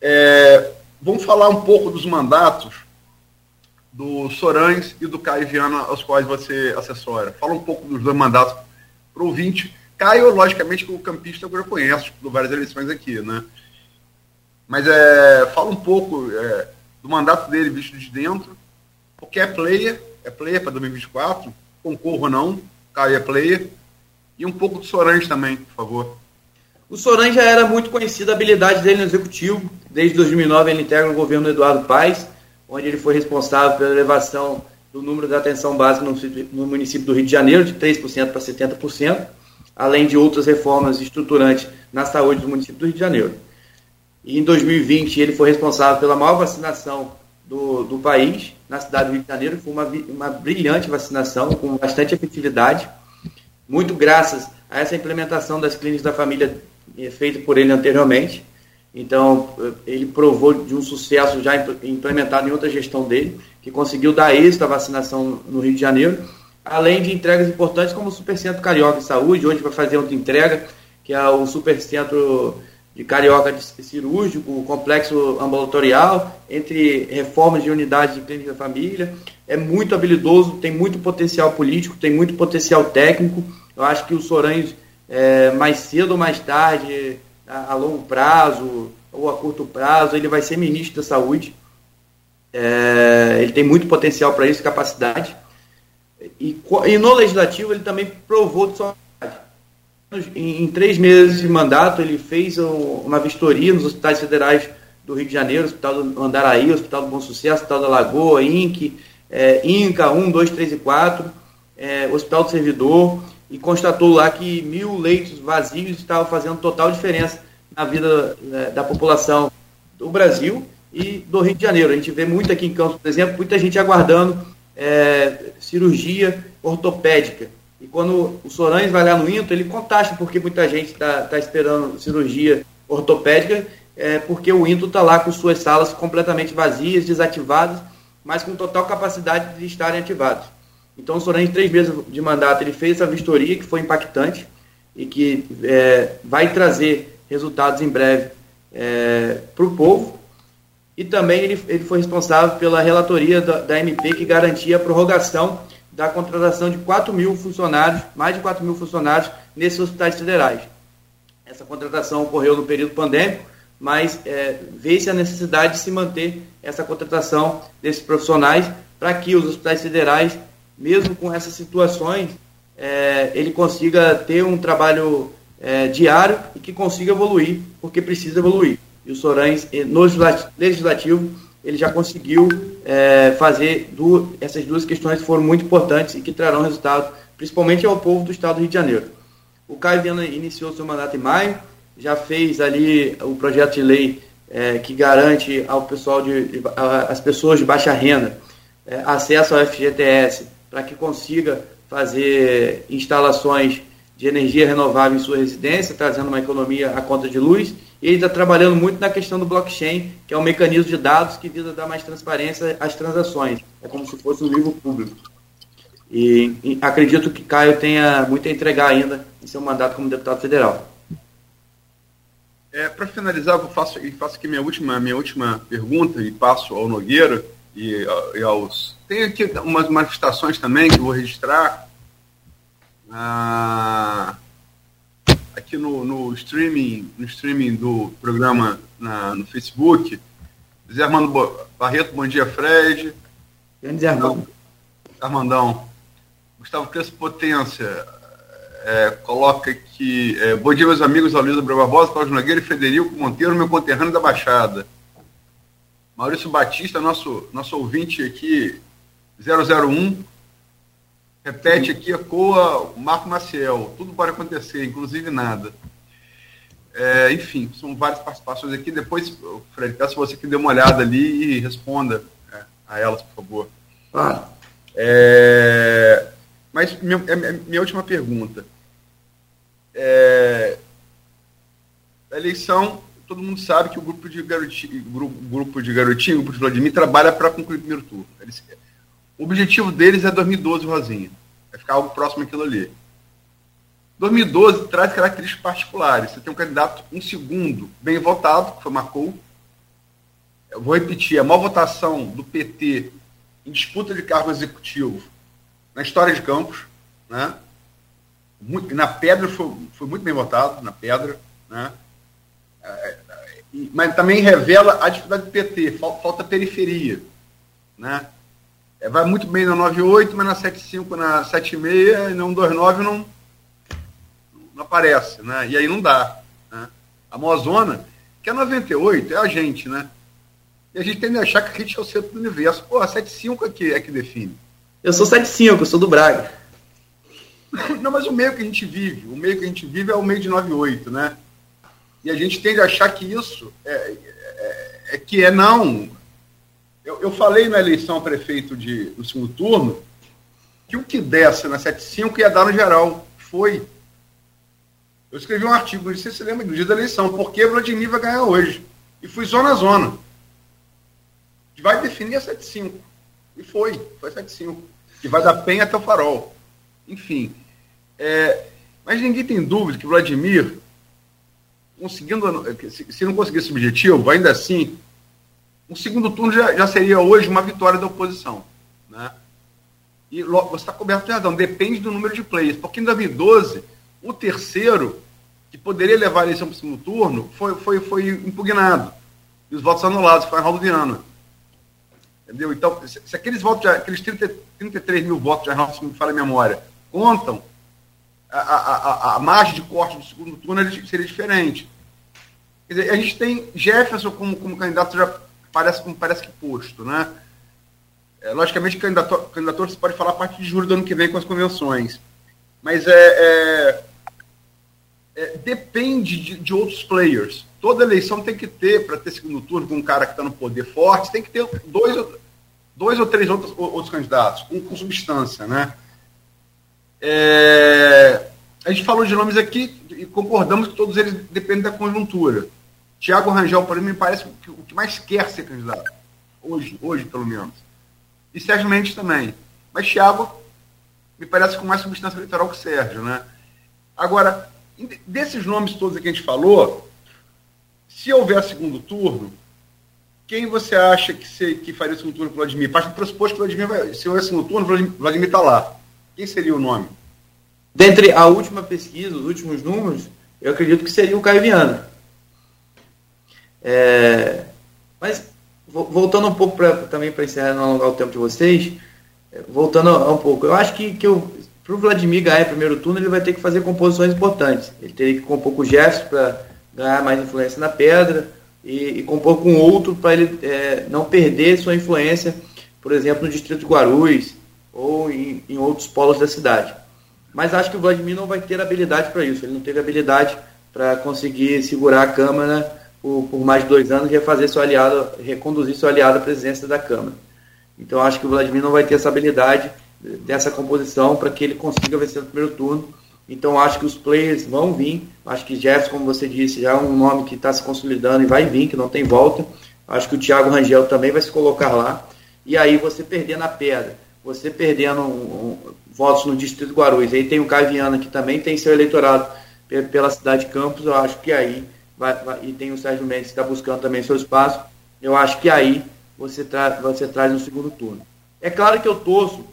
É, vamos falar um pouco dos mandatos do Sorães e do Caio Viana, aos quais você assessora. Fala um pouco dos dois mandatos para o ouvinte. Caio, logicamente, que o campista eu conheço, por várias eleições aqui, né? Mas é, fala um pouco é, do mandato dele visto de dentro, porque é player, é player para 2024, concorro ou não, Caio é player, e um pouco do Sorange também, por favor. O Sorange já era muito conhecido a habilidade dele no executivo, desde 2009 ele integra o governo do Eduardo Paes, onde ele foi responsável pela elevação do número da atenção básica no, município do Rio de Janeiro, de 3% para 70%, além de outras reformas estruturantes na saúde do município do Rio de Janeiro. E em 2020 ele foi responsável pela maior vacinação do, do país, na cidade do Rio de Janeiro, foi uma, uma brilhante vacinação, com bastante efetividade, muito graças a essa implementação das clínicas da família eh, feita por ele anteriormente. Então, ele provou de um sucesso já implementado em outra gestão dele, que conseguiu dar êxito à vacinação no Rio de Janeiro, além de entregas importantes como o Supercentro Carioca de Saúde, hoje vai fazer outra entrega, que é o Supercentro de Carioca de Cirúrgico, o complexo ambulatorial, entre reformas de unidades de clínica da família. É muito habilidoso, tem muito potencial político, tem muito potencial técnico. Eu acho que o Soranhos, é, mais cedo ou mais tarde, a, a longo prazo ou a curto prazo, ele vai ser ministro da Saúde. É, ele tem muito potencial para isso, capacidade. E, e, no legislativo ele também provou de sua em, em três meses de mandato ele fez uma vistoria nos hospitais federais do Rio de Janeiro, Hospital do Andaraí, Hospital do Bom Sucesso, Hospital da Lagoa, INC, é, INCA 1, 2, 3 e 4, é, Hospital do Servidor, e constatou lá que mil leitos vazios estavam fazendo total diferença na vida é, da população do Brasil e do Rio de Janeiro. A gente vê muito aqui em Campos, por exemplo, muita gente aguardando é, cirurgia ortopédica. E quando o Sorães vai lá no INTO, ele contasta porque muita gente está tá esperando cirurgia ortopédica, é, porque o INTO está lá com suas salas completamente vazias, desativadas, mas com total capacidade de estarem ativados. Então Sorães, três meses de mandato, ele fez essa vistoria que foi impactante e que é, vai trazer resultados em breve é, para o povo. E também ele, ele foi responsável pela relatoria da, da MP que garantia a prorrogação da contratação de 4 mil funcionários, mais de 4 mil funcionários, nesses hospitais federais. Essa contratação ocorreu no período pandêmico, mas é, vê-se a necessidade de se manter essa contratação desses profissionais para que os hospitais federais, mesmo com essas situações, é, ele consiga ter um trabalho é, diário e que consiga evoluir, porque precisa evoluir. E o Sorães, no legislativo, ele já conseguiu é, fazer duas, essas duas questões que foram muito importantes e que trarão resultado, principalmente ao povo do estado do Rio de Janeiro. O Caio Viana iniciou seu mandato em maio, já fez ali o projeto de lei é, que garante ao pessoal de, as pessoas de baixa renda é, acesso ao FGTS para que consiga fazer instalações de energia renovável em sua residência, trazendo uma economia à conta de luz E ele está trabalhando muito na questão do blockchain, que é um mecanismo de dados que visa dar mais transparência às transações. É como se fosse um livro público. E, e acredito que Caio tenha muito a entregar ainda em seu mandato como deputado federal. É, Para finalizar, eu faço, eu faço aqui minha última, minha última pergunta e passo ao Nogueira e, e aos. Tem aqui umas manifestações também que vou registrar. Ah, aqui no, no, streaming, no streaming do programa na, no Facebook. Zé Armando Barreto, bom dia, Fred. Grande Zé Armando. Armandão. Gustavo Crespo Potência é, coloca que é, bom dia, meus amigos Aloysio Barbosa, Cláudio Nogueira e Federico Monteiro, meu conterrâneo da Baixada. Maurício Batista, nosso, nosso ouvinte aqui, 001, repete aqui, ecoa Marco Maciel. Tudo pode acontecer, inclusive nada. É, enfim, são várias participações aqui. Depois, Fred, peço você que dê uma olhada ali e responda é, a elas, por favor. Ah. É, mas minha, minha última pergunta. É, a eleição, todo mundo sabe que o grupo de garotinho, grupo, grupo de garotinho, o grupo de Vladimir, trabalha para concluir o primeiro turno. Eles, o objetivo deles é 2012, Rosinha. Vai ficar algo próximo àquilo ali. 2012 traz características particulares. Você tem um candidato, um segundo, bem votado, que foi Marcou. Eu vou repetir, a maior votação do PT em disputa de cargo executivo na história de Campos, né? Muito, na Pedra foi, foi muito bem votado, na Pedra, né? É, mas também revela a dificuldade do PT, falta, falta periferia, né? É, vai muito bem na 98, mas na 75, na 76 e na 129 não, não aparece, né? E aí não dá, né? A Mozona, que é 98, é a gente, né? E a gente tende a achar que a gente é o centro do universo. Pô, a 75 aqui é que define. Eu sou 75, eu sou do Braga. *laughs* Não, mas o meio que a gente vive, o meio que a gente vive é o meio de 98, né? E a gente tende a achar que isso é, é, é que é não. Eu, eu, falei na eleição prefeito de, do segundo turno que o que desse na 75 ia dar no geral. Foi. Eu escrevi um artigo, sei se você lembra do dia da eleição, porque Vladimir vai ganhar hoje. E fui zona a zona. Vai definir a 75. E foi, foi 7-5. Que vai da Penha até o Farol. Enfim. É, mas ninguém tem dúvida que Vladimir, conseguindo, se não conseguir esse objetivo, ainda assim, um segundo turno já, já seria hoje uma vitória da oposição. Né? E você está coberto de razão, depende do número de players. Porque em 2012, o terceiro, que poderia levar a eleição para o segundo turno, foi, foi, foi impugnado. E os votos anulados, foi Arnaldo Viana. Entendeu? Então, se, se aqueles votos, de, aqueles 30, 33 mil votos de Arnaldo, se me fala a memória, contam, a, a, a, a, margem de corte do segundo turno seria diferente. Dizer, a gente tem Jefferson como, como candidato já parece, parece que posto, né? É, logicamente, candidato, candidato você pode falar a partir de julho do ano que vem com as convenções. Mas é, é, é depende de, de outros players toda eleição tem que ter, para ter segundo turno com um cara que está no poder forte, tem que ter dois, dois ou três outros, outros candidatos, com, com substância, né? É, a gente falou de nomes aqui e concordamos que todos eles dependem da conjuntura. Tiago Rangel, exemplo, me parece o que mais quer ser candidato. Hoje, hoje pelo menos. E Sérgio Mendes também. Mas Tiago me parece com mais substância eleitoral que Sérgio, né? Agora, desses nomes todos que a gente falou, se houver segundo turno, quem você acha que, se, que faria segundo turno para o Vladimir? Parte do pressuposto que o Vladimir vai. Se houver segundo turno, o Vladimir está lá. Quem seria o nome? Dentre a última pesquisa, os últimos números, eu acredito que seria o Caio Viana. É, mas, voltando um pouco pra, também para encerrar não alongar o tempo de vocês, é, voltando um pouco, eu acho que, que para o Vladimir ganhar primeiro turno, ele vai ter que fazer composições importantes. Ele teria que compor com o Gerson para ganhar mais influência na pedra e, e compor com outro para ele é, não perder sua influência, por exemplo, no distrito de Guarulhos ou em, em outros polos da cidade. Mas acho que o Vladimir não vai ter habilidade para isso. Ele não teve habilidade para conseguir segurar a Câmara por, por, mais de dois anos refazer seu aliado, reconduzir seu aliado à presidência da Câmara. Então acho que o Vladimir não vai ter essa habilidade dessa composição para que ele consiga vencer no primeiro turno Então acho que os players vão vir. Acho que Jefferson, como você disse, já é um nome que está se consolidando e vai vir, que não tem volta. Acho que o Thiago Rangel também vai se colocar lá. E aí você perder na pedra, você perdendo um, um, votos no Distrito Guarulhos, aí tem o Caviana que também tem seu eleitorado pela cidade de Campos, eu acho que aí, vai, vai, e tem o Sérgio Mendes que está buscando também seu espaço, eu acho que aí você, tra você traz no segundo turno. É claro que eu torço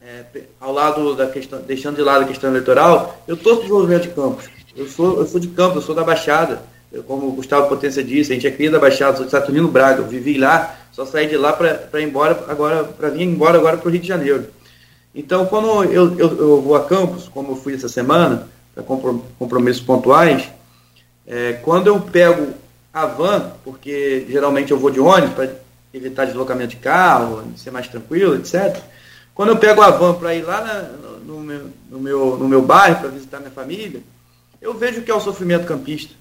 é, ao lado da questão, deixando de lado a questão eleitoral, eu estou para o desenvolvimento de campos. Eu sou, eu sou de campo, eu sou da Baixada. Eu, como o Gustavo Potência disse, a gente é cria da Baixada, sou de Saturnino Braga, eu vivi lá, só saí de lá para ir embora agora, para vir embora agora para o Rio de Janeiro. Então, quando eu, eu, eu, vou a campos, como eu fui essa semana, para compromissos pontuais, é, quando eu pego a van, porque geralmente eu vou de ônibus para evitar deslocamento de carro, ser mais tranquilo, etc. Quando eu pego a van para ir lá na, no, meu, no, meu, no meu bairro para visitar minha família, eu vejo o que é o sofrimento campista.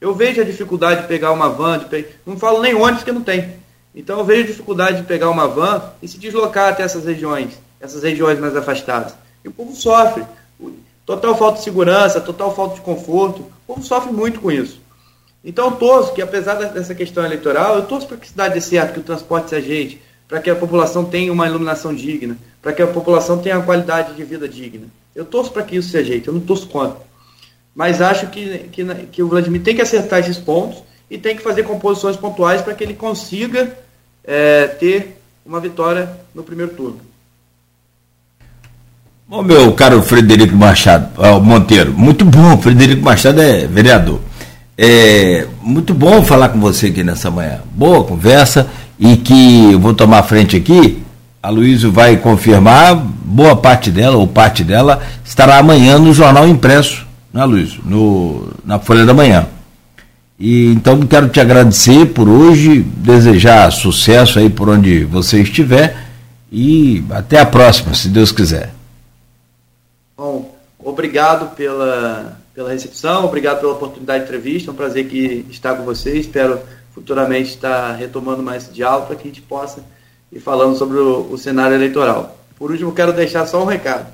Eu vejo a dificuldade de pegar uma van, de pe... não falo nem ônibus que não tem. Então eu vejo a dificuldade de pegar uma van e se deslocar até essas regiões, essas regiões mais afastadas. E o povo sofre. Total falta de segurança, total falta de conforto. O povo sofre muito com isso. Então eu torço que, apesar dessa questão eleitoral, eu torço para que a cidade dê certo, que o transporte se ajeite, para que a população tenha uma iluminação digna, para que a população tenha uma qualidade de vida digna. Eu torço para que isso se ajeite, eu não torço contra. Mas acho que, que, que, o Vladimir tem que acertar esses pontos e tem que fazer composições pontuais para que ele consiga é, ter uma vitória no primeiro turno. Bom, meu caro Frederico Machado, Monteiro, muito bom, Frederico Machado é vereador. É muito bom falar com você aqui nessa manhã. Boa conversa e que eu vou tomar frente aqui a Luísa vai confirmar, boa parte dela, ou parte dela, estará amanhã no jornal impresso, né, Luísa? No, na Folha da Manhã. E então quero te agradecer por hoje, desejar sucesso aí por onde você estiver e até a próxima, se Deus quiser. Bom, obrigado pela, pela recepção, obrigado pela oportunidade de entrevista, é um prazer que estar com você, espero futuramente estar retomando mais esse diálogo para que a gente possa e falando sobre o, o, cenário eleitoral. Por último, quero deixar só um recado.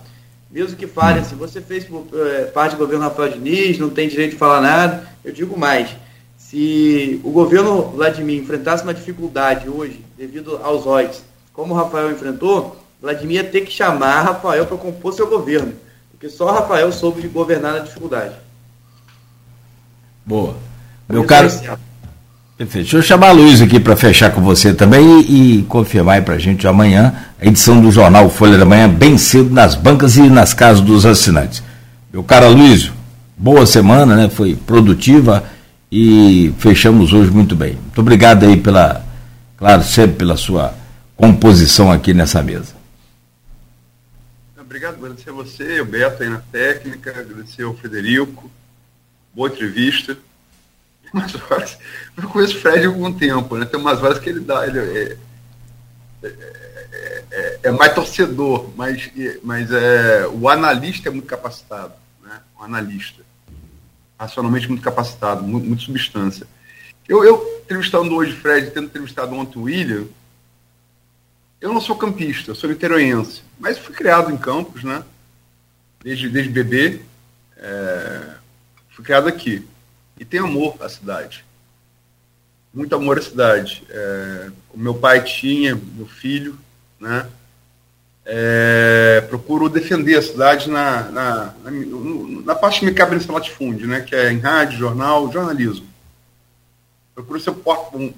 Mesmo que fale, se você fez é, parte do governo Rafael Diniz, não tem direito de falar nada, eu digo mais. Se o governo Vladimir enfrentasse uma dificuldade hoje, devido aos ódios, como o Rafael enfrentou, Vladimir ia ter que chamar Rafael para compor seu governo. Porque só Rafael soube governar na dificuldade. Boa. Meu caro. Perfeito. Deixa eu chamar a Luiz aqui para fechar com você também e, e confirmar para a gente amanhã a edição do jornal Folha da Manhã, bem cedo, nas bancas e nas casas dos assinantes. Meu caro Luiz, boa semana, né? Foi produtiva e fechamos hoje muito bem. Muito obrigado aí pela, claro, sempre pela sua composição aqui nessa mesa. Obrigado, agradecer a você, o Beto aí na técnica, agradecer ao Frederico, boa entrevista *laughs* horas. Eu conheço o Fred há algum tempo, né? Tem umas horas que ele dá. Ele é, é, é, é mais torcedor, mas, mas é, o analista é muito capacitado. Né? O analista. Racionalmente muito capacitado, muito, muito substância. Eu, eu, entrevistando hoje Fred, tendo entrevistado ontem o William, eu não sou campista, eu sou niteroense, mas fui criado em Campos, né? Desde, desde bebê. É, fui criado aqui e tem amor à cidade. Muito amor à cidade. É, o meu pai tinha, meu filho, né? É, procuro defender a cidade na, na, na, na parte que me cabe nesse latifúndio, né? Que é em rádio, jornal, jornalismo. Procuro ser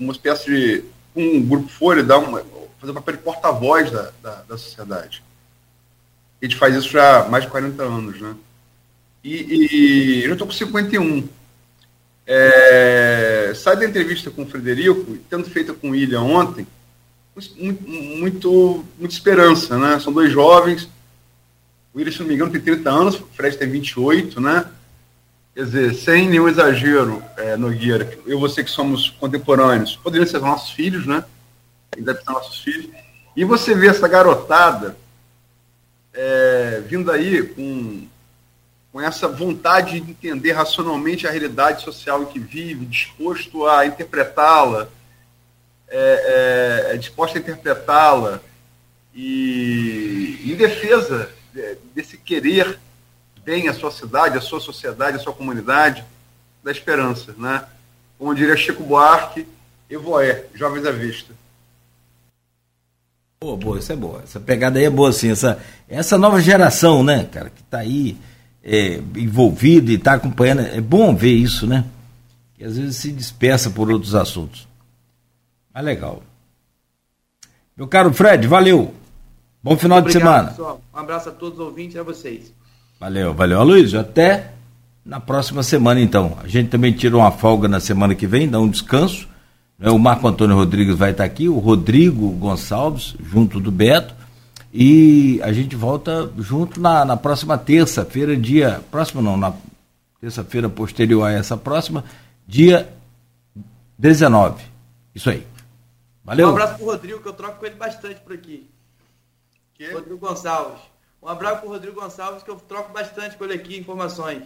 uma espécie de um grupo Folha, dar uma, fazer o papel de porta-voz da, da, da, sociedade. A gente faz isso já há mais de 40 anos, né? E, e eu estou com 51. É, sai da entrevista com o Frederico, tendo feita com o William ontem, muito, muito, muita esperança, né? São dois jovens. O William, se não me engano, tem 30 anos, o Fred tem 28, né? Quer dizer, sem nenhum exagero, é, Nogueira, eu e você que somos contemporâneos, poderiam ser nossos filhos, né? Ainda nossos filhos. E você vê essa garotada é, vindo aí com com essa vontade de entender racionalmente a realidade social em que vive, disposto a interpretá-la, é, é, é disposto a interpretá-la e em defesa desse querer bem a sua cidade, a sua sociedade, a sua comunidade, da esperança, né? Como diria Chico Buarque, Evoé, Jovens à Vista. Boa, boa, isso é boa. Essa pegada aí é boa, sim. Essa, essa nova geração, né, cara, que está aí é, envolvida e está acompanhando. É bom ver isso, né? Que às vezes se dispersa por outros assuntos. Mas legal. Meu caro Fred, valeu. Bom final Obrigado, de semana. Pessoal. Um abraço a todos os ouvintes e a vocês. Valeu, valeu. Aloysio, até na próxima semana, então. A gente também tira uma folga na semana que vem, dá um descanso. Né? O Marco Antônio Rodrigues vai estar aqui, o Rodrigo Gonçalves, junto do Beto. E a gente volta junto na, na próxima terça-feira, dia. Próxima não, na terça-feira posterior a essa próxima, dia 19. Isso aí. Valeu. Um abraço pro Rodrigo, que eu troco com ele bastante por aqui. Que? Rodrigo Gonçalves. Um abraço pro Rodrigo Gonçalves, que eu troco bastante com ele aqui, informações.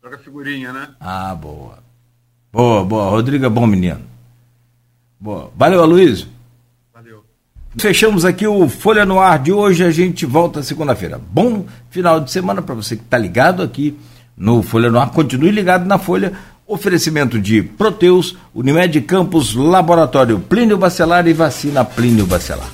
Troca figurinha, né? Ah, boa. Boa, boa. Rodrigo é bom menino. Boa. Valeu, Aloysio. Valeu. Fechamos aqui o Folha no Ar de hoje. A gente volta segunda-feira. Bom final de semana para você que está ligado aqui no Folha no Ar. Continue ligado na Folha. Oferecimento de Proteus, Unimed Campos, Laboratório Plínio Bacelar e Vacina Plínio Bacelar.